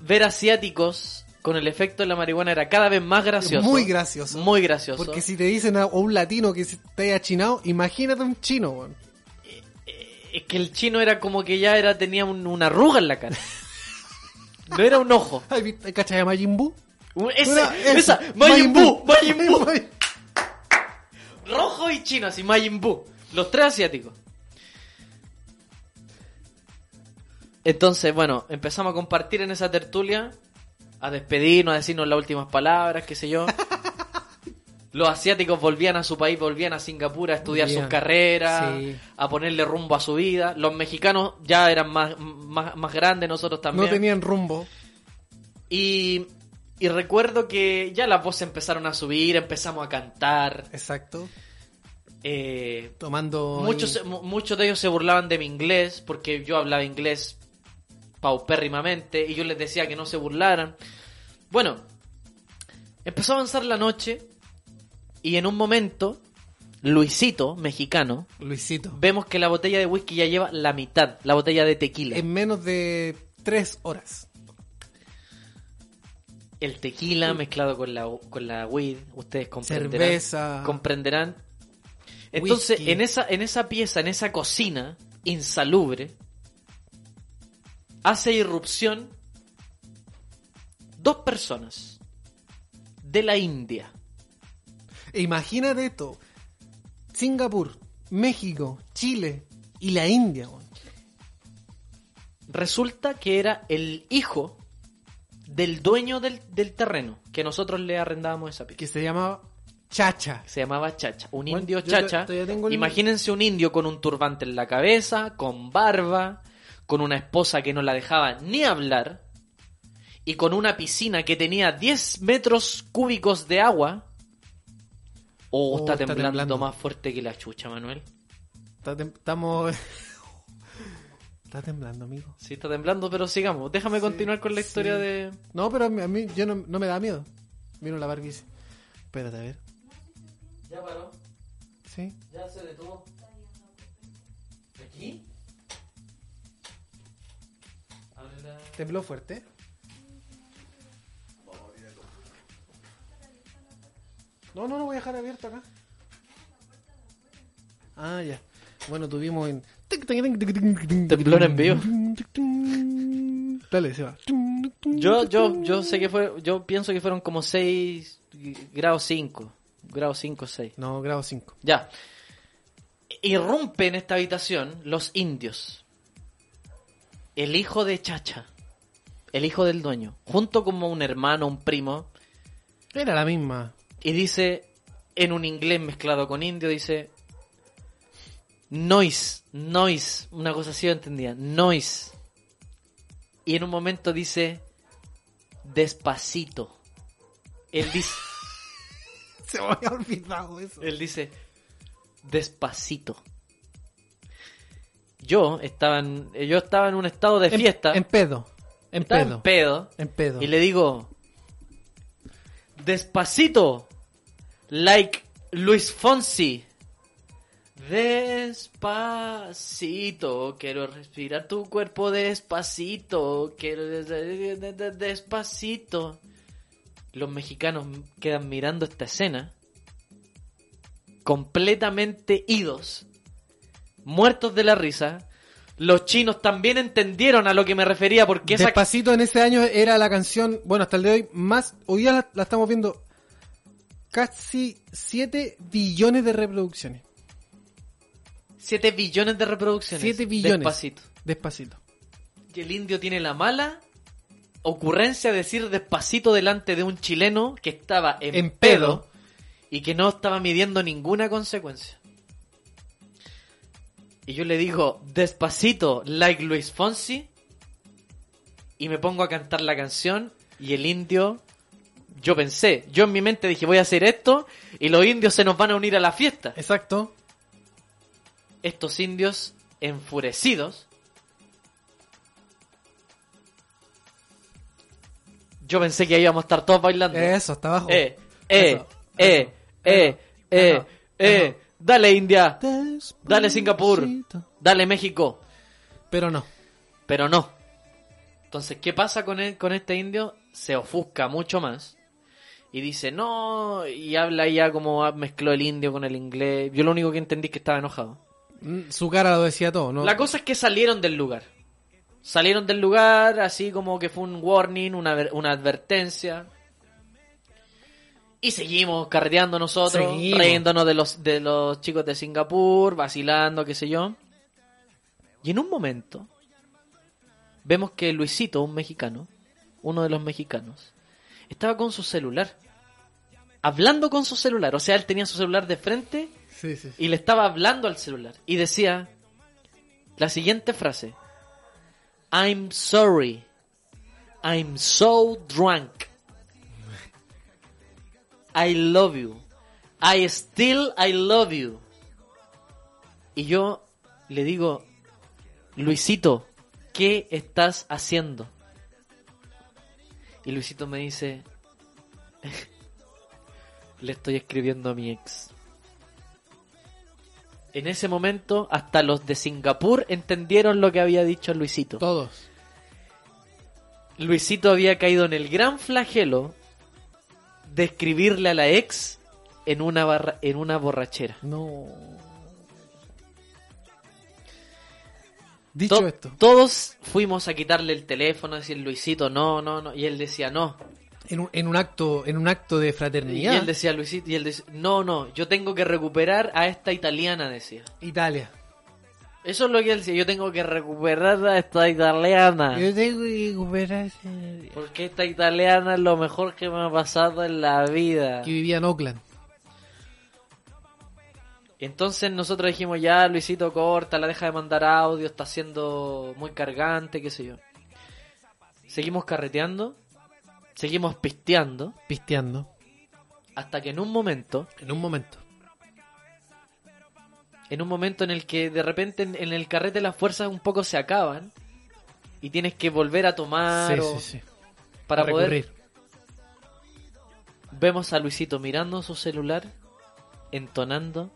Ver asiáticos con el efecto de la marihuana era cada vez más gracioso. Muy gracioso. Muy gracioso. Porque si te dicen a, a un latino que está achinado, imagínate un chino, weón. Es que el chino era como que ya era tenía un- una arruga en la cara. No era un ojo. ¿Has visto- ¿Cachai a Majin Buu? Ese- Era ese. esa, Majin Buu, Majin Buu. Rojo y chino, así Majin Buu. Los tres asiáticos. Entonces, bueno, empezamos a compartir en esa tertulia, a despedirnos, a decirnos las últimas palabras, qué sé yo. Los asiáticos volvían a su país, volvían a Singapur a estudiar sus carreras, Sí. a ponerle rumbo a su vida. Los mexicanos ya eran más, más, más grandes, nosotros también. No tenían rumbo. Y, y recuerdo que ya las voces empezaron a subir, empezamos a cantar. Exacto. Eh, Tomando. muchos, muchos de ellos se burlaban de mi inglés porque yo hablaba inglés paupérrimamente y yo les decía que no se burlaran. Bueno, empezó a avanzar la noche y en un momento Luisito, mexicano, Luisito. vemos que la botella de whisky ya lleva la mitad, la botella de tequila. En menos de tres horas. El tequila mezclado con la, con la weed, ustedes comprenderán. Cerveza. comprenderán. Entonces, Whisky. en esa, en esa pieza, en esa cocina insalubre, hace irrupción dos personas de la India. Imagínate esto. Singapur, México, Chile y la India. Resulta que era el hijo del dueño del, del terreno, que nosotros le arrendábamos esa pieza. Que se llamaba Chacha. Se llamaba Chacha, un Bueno, indio Chacha. el- Imagínense un indio con un turbante en la cabeza, con barba, con una esposa que no la dejaba ni hablar, y con una piscina que tenía 10 metros cúbicos de agua. Oh, Oh, está, está temblando, temblando. más fuerte que la chucha, Manuel. Está Estamos. Está temblando, amigo. Sí, está temblando, pero sigamos. Déjame continuar con la historia sí. de... No, pero a mí, a mí yo no, no me da miedo. Vino la Barbie. y dice, Espérate, a ver. Ya paró, Sí. ya se detuvo. ¿Aquí? Tembló fuerte. No, no, no voy a dejar abierto acá. Ah, ya. Bueno, tuvimos en. Temblor en vivo. Dale, se va. Yo, yo, yo sé que fue, yo pienso que fueron como 6 grados 5, grado 5, 6. No, grado 5. Ya. Irrumpe en esta habitación los indios. El hijo de Chacha, el hijo del dueño, junto como un hermano, un primo, Era la misma. Y dice, en un inglés mezclado con indio, dice, noise, noise, una cosa así yo entendía, noise. Y en un momento dice, despacito. Él dice, Se me había olvidado eso. él dice, despacito. Yo estaba en, yo estaba en un estado de En- fiesta, En, pedo. En pedo. en pedo, En pedo. y le digo, despacito, like Luis Fonsi. Despacito, quiero respirar tu cuerpo despacito, quiero de- de- de- de- despacito. Los mexicanos quedan mirando esta escena, completamente idos, muertos de la risa. Los chinos también entendieron a lo que me refería porque Despacito en ese año era la canción, bueno, hasta el de hoy, más, hoy la, la estamos viendo casi 7 billones de reproducciones. 7 billones de reproducciones. 7 billones. Despacito. Despacito. Y el indio tiene la mala ocurrencia de decir despacito delante de un chileno que estaba en, En pedo, pedo. y que no estaba midiendo ninguna consecuencia. Y yo le digo, despacito, like Luis Fonsi, y me pongo a cantar la canción, y el indio, yo pensé, yo en mi mente dije, voy a hacer esto, y los indios se nos van a unir a la fiesta. Exacto. Estos indios enfurecidos Yo pensé que íbamos a estar todos bailando. Eso, hasta abajo. Eh, eh, Eso, eh, eso, eh, eh, eso, eh. Dale India, dale Singapur, dale México. Pero no. Pero no. Entonces, ¿qué pasa con, el- con este indio? Se ofusca mucho más. Y dice, no, y habla ya como mezcló el indio con el inglés. Yo lo único que entendí es que estaba enojado. Mm, Su cara lo decía todo, ¿no? La cosa es que salieron del lugar. Salieron del lugar, así como que fue un warning, una, una advertencia. Y seguimos carreteando nosotros, Seguimos. riéndonos de los, de los chicos de Singapur, vacilando, qué sé yo. Y en un momento, vemos que Luisito, un mexicano, uno de los mexicanos, estaba con su celular. Hablando con su celular. O sea, él tenía su celular de frente Sí, sí. y le estaba hablando al celular y decía la siguiente frase: I'm sorry. I'm so drunk. I love you. I still I love you. Y yo le digo, Luisito, ¿qué estás haciendo? Y Luisito me dice, le estoy escribiendo a mi ex. En ese momento, hasta los de Singapur entendieron lo que había dicho Luisito. Todos. Luisito había caído en el gran flagelo de escribirle a la ex en una, barra- en una borrachera. No. Dicho To- esto, Todos fuimos a quitarle el teléfono, a decir Luisito, no, no, no. Y él decía no. en un, en un acto, en un acto de Y fraternidad, él decía Luisito, y él decía, no, no, yo tengo que recuperar a esta italiana, decía. Italia. Eso es lo que él decía, yo tengo que recuperar a esta italiana. Yo tengo que recuperar Porque esta italiana es lo mejor que me ha pasado en la vida. que vivía en Oakland. Entonces nosotros dijimos, ya Luisito corta, la deja de mandar audio, está siendo muy cargante, qué sé yo. Seguimos carreteando, seguimos pisteando, Pisteando. hasta que en un momento, En un momento. en un momento en el que de repente en, en el carrete las fuerzas un poco se acaban y tienes que volver a tomar Sí, o- sí, sí. para poder vemos a Luisito mirando su celular, entonando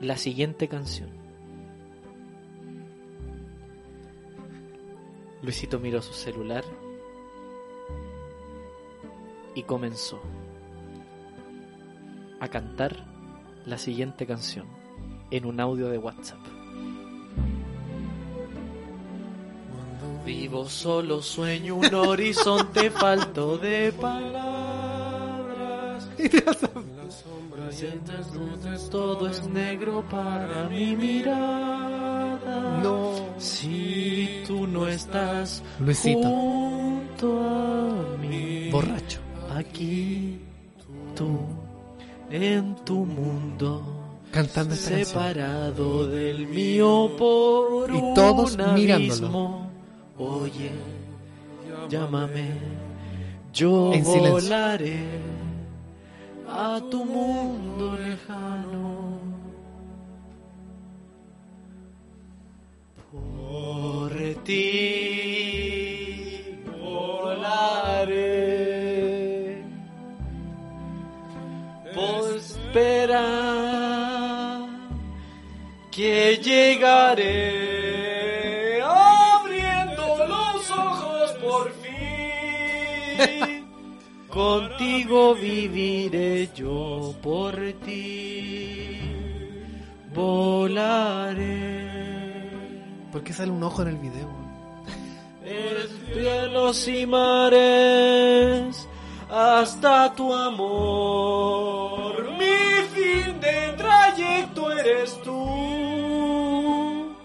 la siguiente canción. Luisito miró su celular y comenzó a cantar la siguiente canción en un audio de WhatsApp. Vivo solo, sueño un horizonte falto de palabras. Sientes luces, todo es negro para mi mirada. No. Si tú no estás Luisito. junto a mí, Borracho. aquí tú en tu mundo. Cantando esta canción. separado del mío por Y todos un mirándolo. Oye, llámame, yo En silencio. volaré a tu mundo lejano. Por ti volaré. Por esperar que llegaré Contigo viviré yo por ti. Volaré. ¿Por qué sale un ojo en el video? Eres cielos y mares hasta tu amor. Mi fin de trayecto eres tú.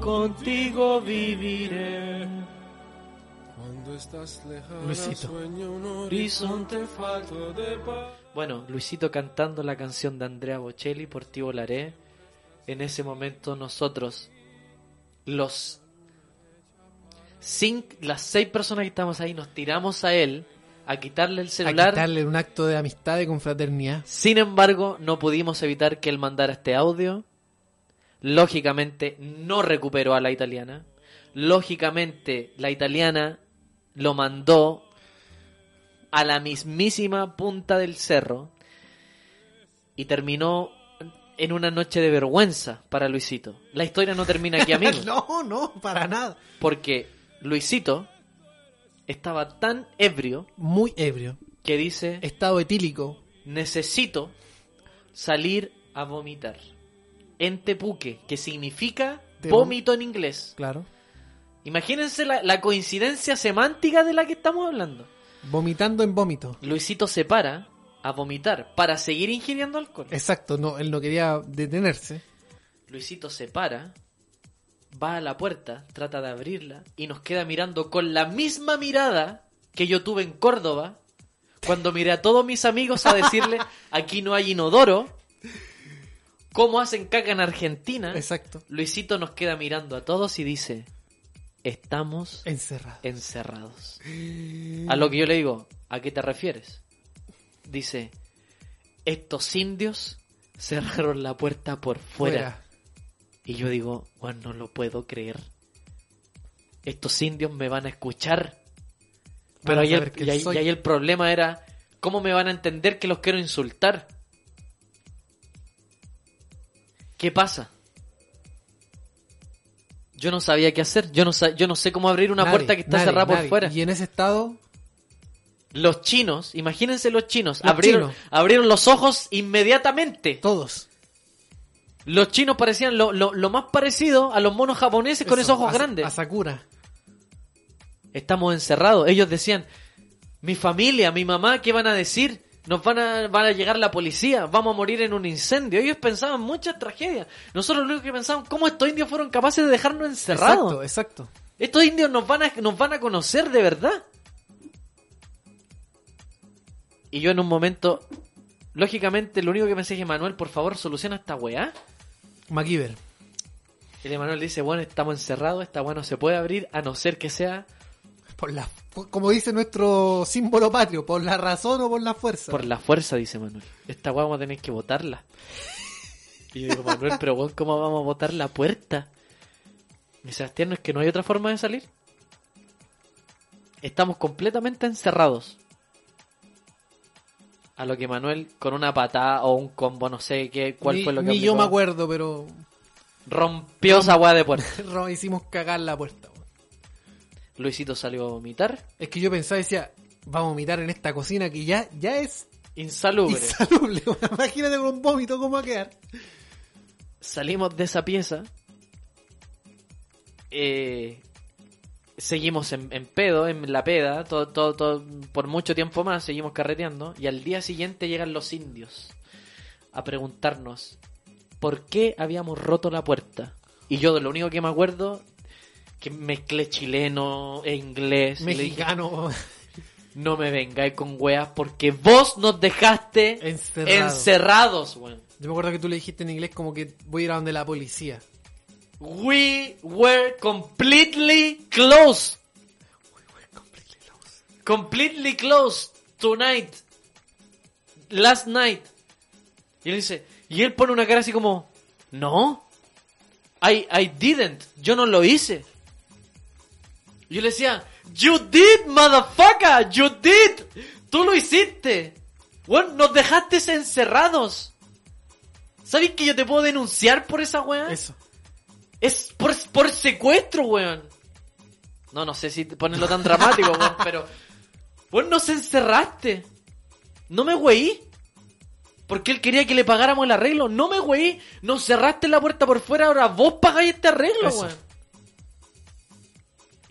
Contigo viviré. Cuando estás lejana, Luisito. sueño un Horizonte falto de paz. Bueno, Luisito cantando la canción de Andrea Bocelli, Por ti volaré. En ese momento nosotros, los cinco, las seis personas que estamos ahí, nos tiramos a él a quitarle el A celular. quitarle un acto de amistad y confraternidad. Sin embargo, no pudimos evitar que él mandara este audio. Lógicamente, no recuperó a la italiana. Lógicamente, la italiana lo mandó a la mismísima punta del cerro y terminó en una noche de vergüenza para Luisito. La historia no termina aquí, amigo, no, no, para nada. porque Luisito estaba tan ebrio Muy ebrio. que dice Estado etílico. necesito salir a vomitar. En tepuque, que significa vómito en inglés. Claro. Imagínense la, la coincidencia semántica de la que estamos hablando. Vomitando en vómito. Luisito se para a vomitar para seguir ingiriendo alcohol. Exacto, no, él no quería detenerse. Luisito se para, va a la puerta, trata de abrirla y nos queda mirando con la misma mirada que yo tuve en Córdoba cuando miré a todos mis amigos a decirle aquí no hay inodoro. ¿Cómo hacen caca en Argentina? Exacto. Luisito nos queda mirando a todos y dice, estamos Encerrado. encerrados. A lo que yo le digo, ¿a qué te refieres? Dice, estos indios cerraron la puerta por fuera. Y yo digo, bueno, no lo puedo creer. Estos indios me van a escuchar. Pero ahí el, y ahí- y ahí el problema era, ¿cómo me van a entender que los quiero insultar? ¿Qué pasa? Yo no sabía qué hacer. Yo no, yo no sé cómo abrir una Nadie, puerta que está nadie, cerrada por fuera. Y en ese estado, Los chinos, imagínense los chinos, Los abrieron, chinos. abrieron los ojos inmediatamente. todos. Los chinos parecían lo, lo- lo más parecido a los monos japoneses con Eso, esos ojos a- grandes. A Sakura. Estamos encerrados. Ellos decían, mi familia, mi mamá, ¿qué van a decir? Nos van a, van a llegar la policía, vamos a morir en un incendio. Ellos pensaban muchas tragedias. Nosotros lo único que pensábamos, ¿cómo estos indios fueron capaces de dejarnos encerrados? Exacto, exacto. Estos indios nos van a, nos van a conocer de verdad. Y yo en un momento, lógicamente, lo único que pensé es que Manuel, por favor, soluciona esta weá. MacGyver. Y el Manuel dice, bueno, estamos encerrados, esta weá no se puede abrir a no ser que sea Por la, por- como dice nuestro símbolo patrio, por la razón o por la fuerza. por la fuerza, dice Manuel. Esta weá vamos a tener que botarla. Y yo digo, Manuel, pero weón, ¿cómo vamos a botar la puerta? Dice, Sebastián, ¿no es que no hay otra forma de salir? Estamos completamente encerrados. A lo que Manuel, con una patada o un combo, no sé qué, cuál ni, fue lo que ni yo aplicó, me acuerdo, pero rompió esa weá de puerta. hicimos cagar la puerta. Luisito salió a vomitar. Es que yo pensaba y decía, vamos a vomitar en esta cocina que ya, ya es Insalubre. insalubre. Imagínate con un vómito cómo va a quedar. salimos de esa pieza. eh, seguimos en, en pedo, en la peda, todo, todo, todo, por mucho tiempo más, seguimos carreteando. Y al día siguiente llegan los indios a preguntarnos por qué habíamos roto la puerta. Y yo de lo único que me acuerdo, que mezclé chileno e inglés. Mexicano no me vengáis con weas porque vos nos dejaste encerrado. encerrados, weón. Yo me acuerdo que tú le dijiste en inglés como que voy a ir a donde la policía. We were completely closed. Completely closed tonight. Last night. Y él dice, y él pone una cara así como, no. I, I didn't. Yo no lo hice. Y yo le decía, you did, motherfucker. You did. Tú lo hiciste. Bueno, nos dejaste encerrados. ¿Sabes que yo te puedo denunciar por esa weá? Eso. Es por, por secuestro, weón. No, no sé si ponerlo tan dramático, weón, pero... Weón, nos encerraste. No me weí. Porque él quería que le pagáramos el arreglo. No me weí. Nos cerraste la puerta por fuera, ahora vos pagáis este arreglo, Eso. weón.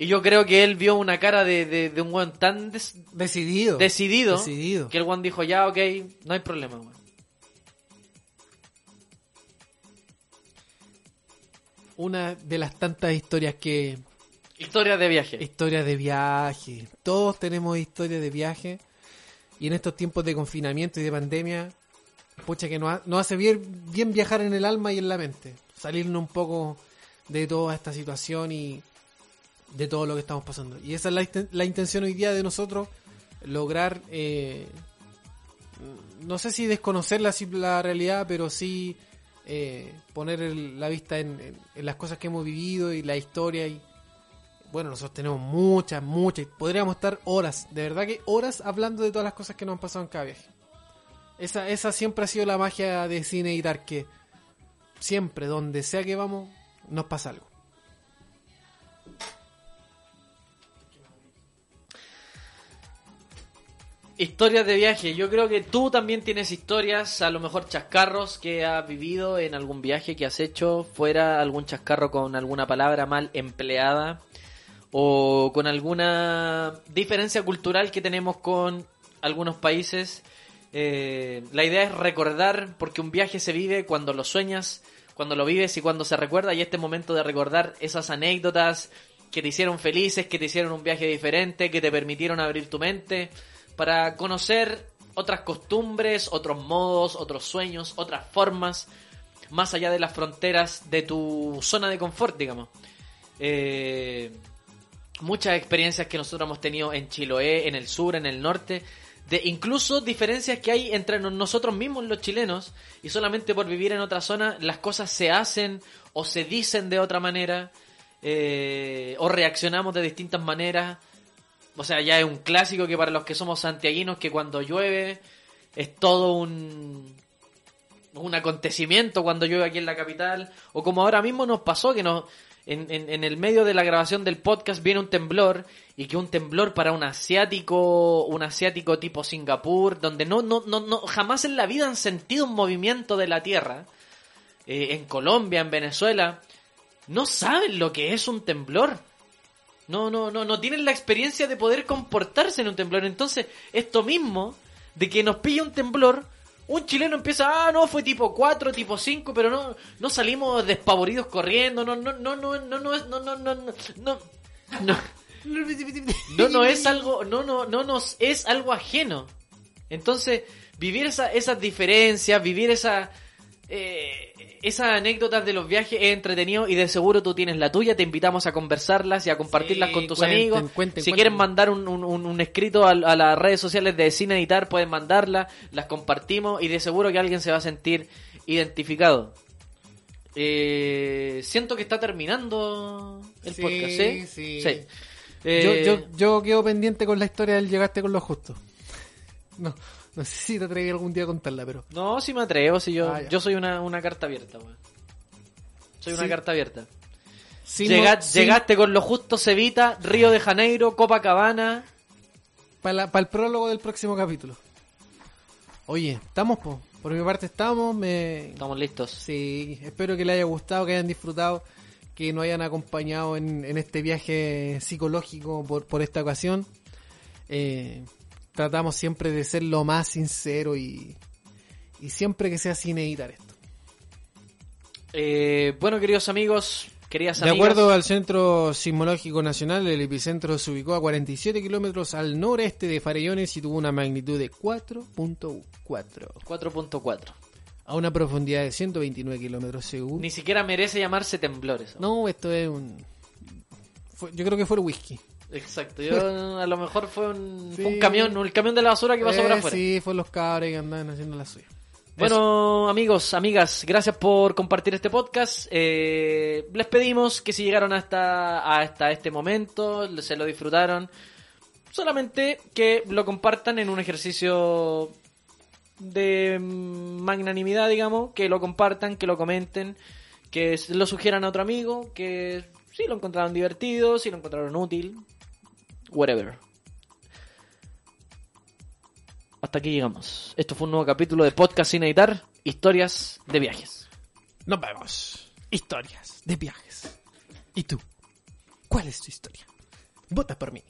Y yo creo que él vio una cara de, de, de un weón tan des- Decidido. decidido, Decidido. que el weón dijo, ya, ok, no hay problema, weón. Una de las tantas historias que... Historia de viaje. Historias de viaje. Todos tenemos historias de viaje. Y en estos tiempos de confinamiento y de pandemia, pucha que nos, ha- nos hace bien, bien viajar en el alma y en la mente. Salirnos un poco de toda esta situación y de todo lo que estamos pasando. Y esa es la, inten- la intención hoy día de nosotros, lograr, eh, no sé si desconocer la, la realidad, pero sí eh, poner la vista en, las cosas que hemos vivido y la historia y bueno, nosotros tenemos muchas, muchas. Podríamos estar horas, de verdad que horas hablando de todas las cosas que nos han pasado en cada viaje. Esa, esa siempre ha sido la magia de cine y dar que siempre, donde sea que vamos, nos pasa algo. Historias de viaje. Yo creo que tú también tienes historias, a lo mejor chascarros que has vivido en algún viaje que has hecho, fuera algún chascarro con alguna palabra mal empleada o con alguna diferencia cultural que tenemos con algunos países. Eh, la idea es recordar, porque un viaje se vive cuando lo sueñas, cuando lo vives y cuando se recuerda, y este momento de recordar esas anécdotas que te hicieron felices, que te hicieron un viaje diferente, que te permitieron abrir tu mente para conocer otras costumbres, otros modos, otros sueños, otras formas, más allá de las fronteras de tu zona de confort, digamos. Eh, muchas experiencias que nosotros hemos tenido en Chiloé, en el sur, en el norte, de incluso diferencias que hay entre no- nosotros mismos los chilenos y solamente por vivir en otra zona las cosas se hacen o se dicen de otra manera eh, o reaccionamos de distintas maneras. O sea, ya es un clásico que para los que somos santiaguinos que cuando llueve es todo un un acontecimiento cuando llueve aquí en la capital, o como ahora mismo nos pasó que nos, en, en- el medio de la grabación del podcast viene un temblor y que un temblor para un asiático, un asiático tipo Singapur, donde no, no, no, no jamás en la vida han sentido un movimiento de la tierra, eh, en Colombia, en Venezuela, no saben lo que es un temblor. No, no, no, no tienen la experiencia de poder comportarse en un temblor. Entonces, esto mismo, de que nos pilla un temblor, un chileno empieza, ah, no, fue tipo 4, tipo 5, pero no, no salimos despavoridos corriendo, no, no, no, no, no, no, no, no, no, no, no, no, no es algo, no, no, no nos es algo ajeno. Entonces, vivir esa, esas diferencias, vivir esa, eh, esas anécdotas de los viajes es entretenido y de seguro tú tienes la tuya. Te invitamos a conversarlas y a compartirlas Sí, con tus cuenten, amigos. cuenten, si quieren mandar un, un- un- un escrito a, a las redes sociales de Cine Editar, pueden mandarla, las compartimos y de seguro que alguien se va a sentir identificado. Eh, siento que está terminando el Sí, podcast, ¿sí? sí. Eh, Yo, yo, yo quedo pendiente con la historia del llegaste con lo justo. No, no sé si te atreví algún día a contarla, pero. No, si me atrevo, si yo, Ah, yo soy una, una carta abierta, weón. Soy una Sí. carta abierta. Llega- sin- Llegaste con lo justo Cevita, Río de Janeiro, Copacabana. Para, el prólogo del próximo capítulo. Oye, estamos, po. por mi parte estamos. Me... Estamos listos. Sí, espero que les haya gustado, que hayan disfrutado, que nos hayan acompañado en, en este viaje psicológico por, por esta ocasión. Eh, tratamos siempre de ser lo más sincero y, y siempre que sea sin editar esto. Eh, bueno, queridos amigos, queridas De amigas. acuerdo al Centro Sismológico Nacional, el epicentro se ubicó a 47 kilómetros al noreste de Farellones y tuvo una magnitud de 4.4 4.4. a una profundidad de 129 kilómetros según. Ni siquiera merece llamarse temblores. No, esto es un. fue- yo creo que fue el whisky. Exacto. Yo, a lo mejor fue un, fue un Sí. camión, el camión de la basura que pasó por Eh, afuera. Sí, fue los cabros que andaban haciendo la suya. Bueno, amigos, amigas, gracias por compartir este podcast. Eh, les pedimos que si llegaron hasta, hasta este momento, se lo disfrutaron, solamente que lo compartan en un ejercicio de magnanimidad, digamos, que lo compartan, que lo comenten, que lo sugieran a otro amigo, que si lo encontraron divertido, si lo encontraron útil, whatever. Hasta aquí llegamos. Esto fue un nuevo capítulo de Podcast Sin Editar, historias de viajes. Nos vemos. Historias de viajes. ¿Y tú? ¿Cuál es tu historia? Vota por mí.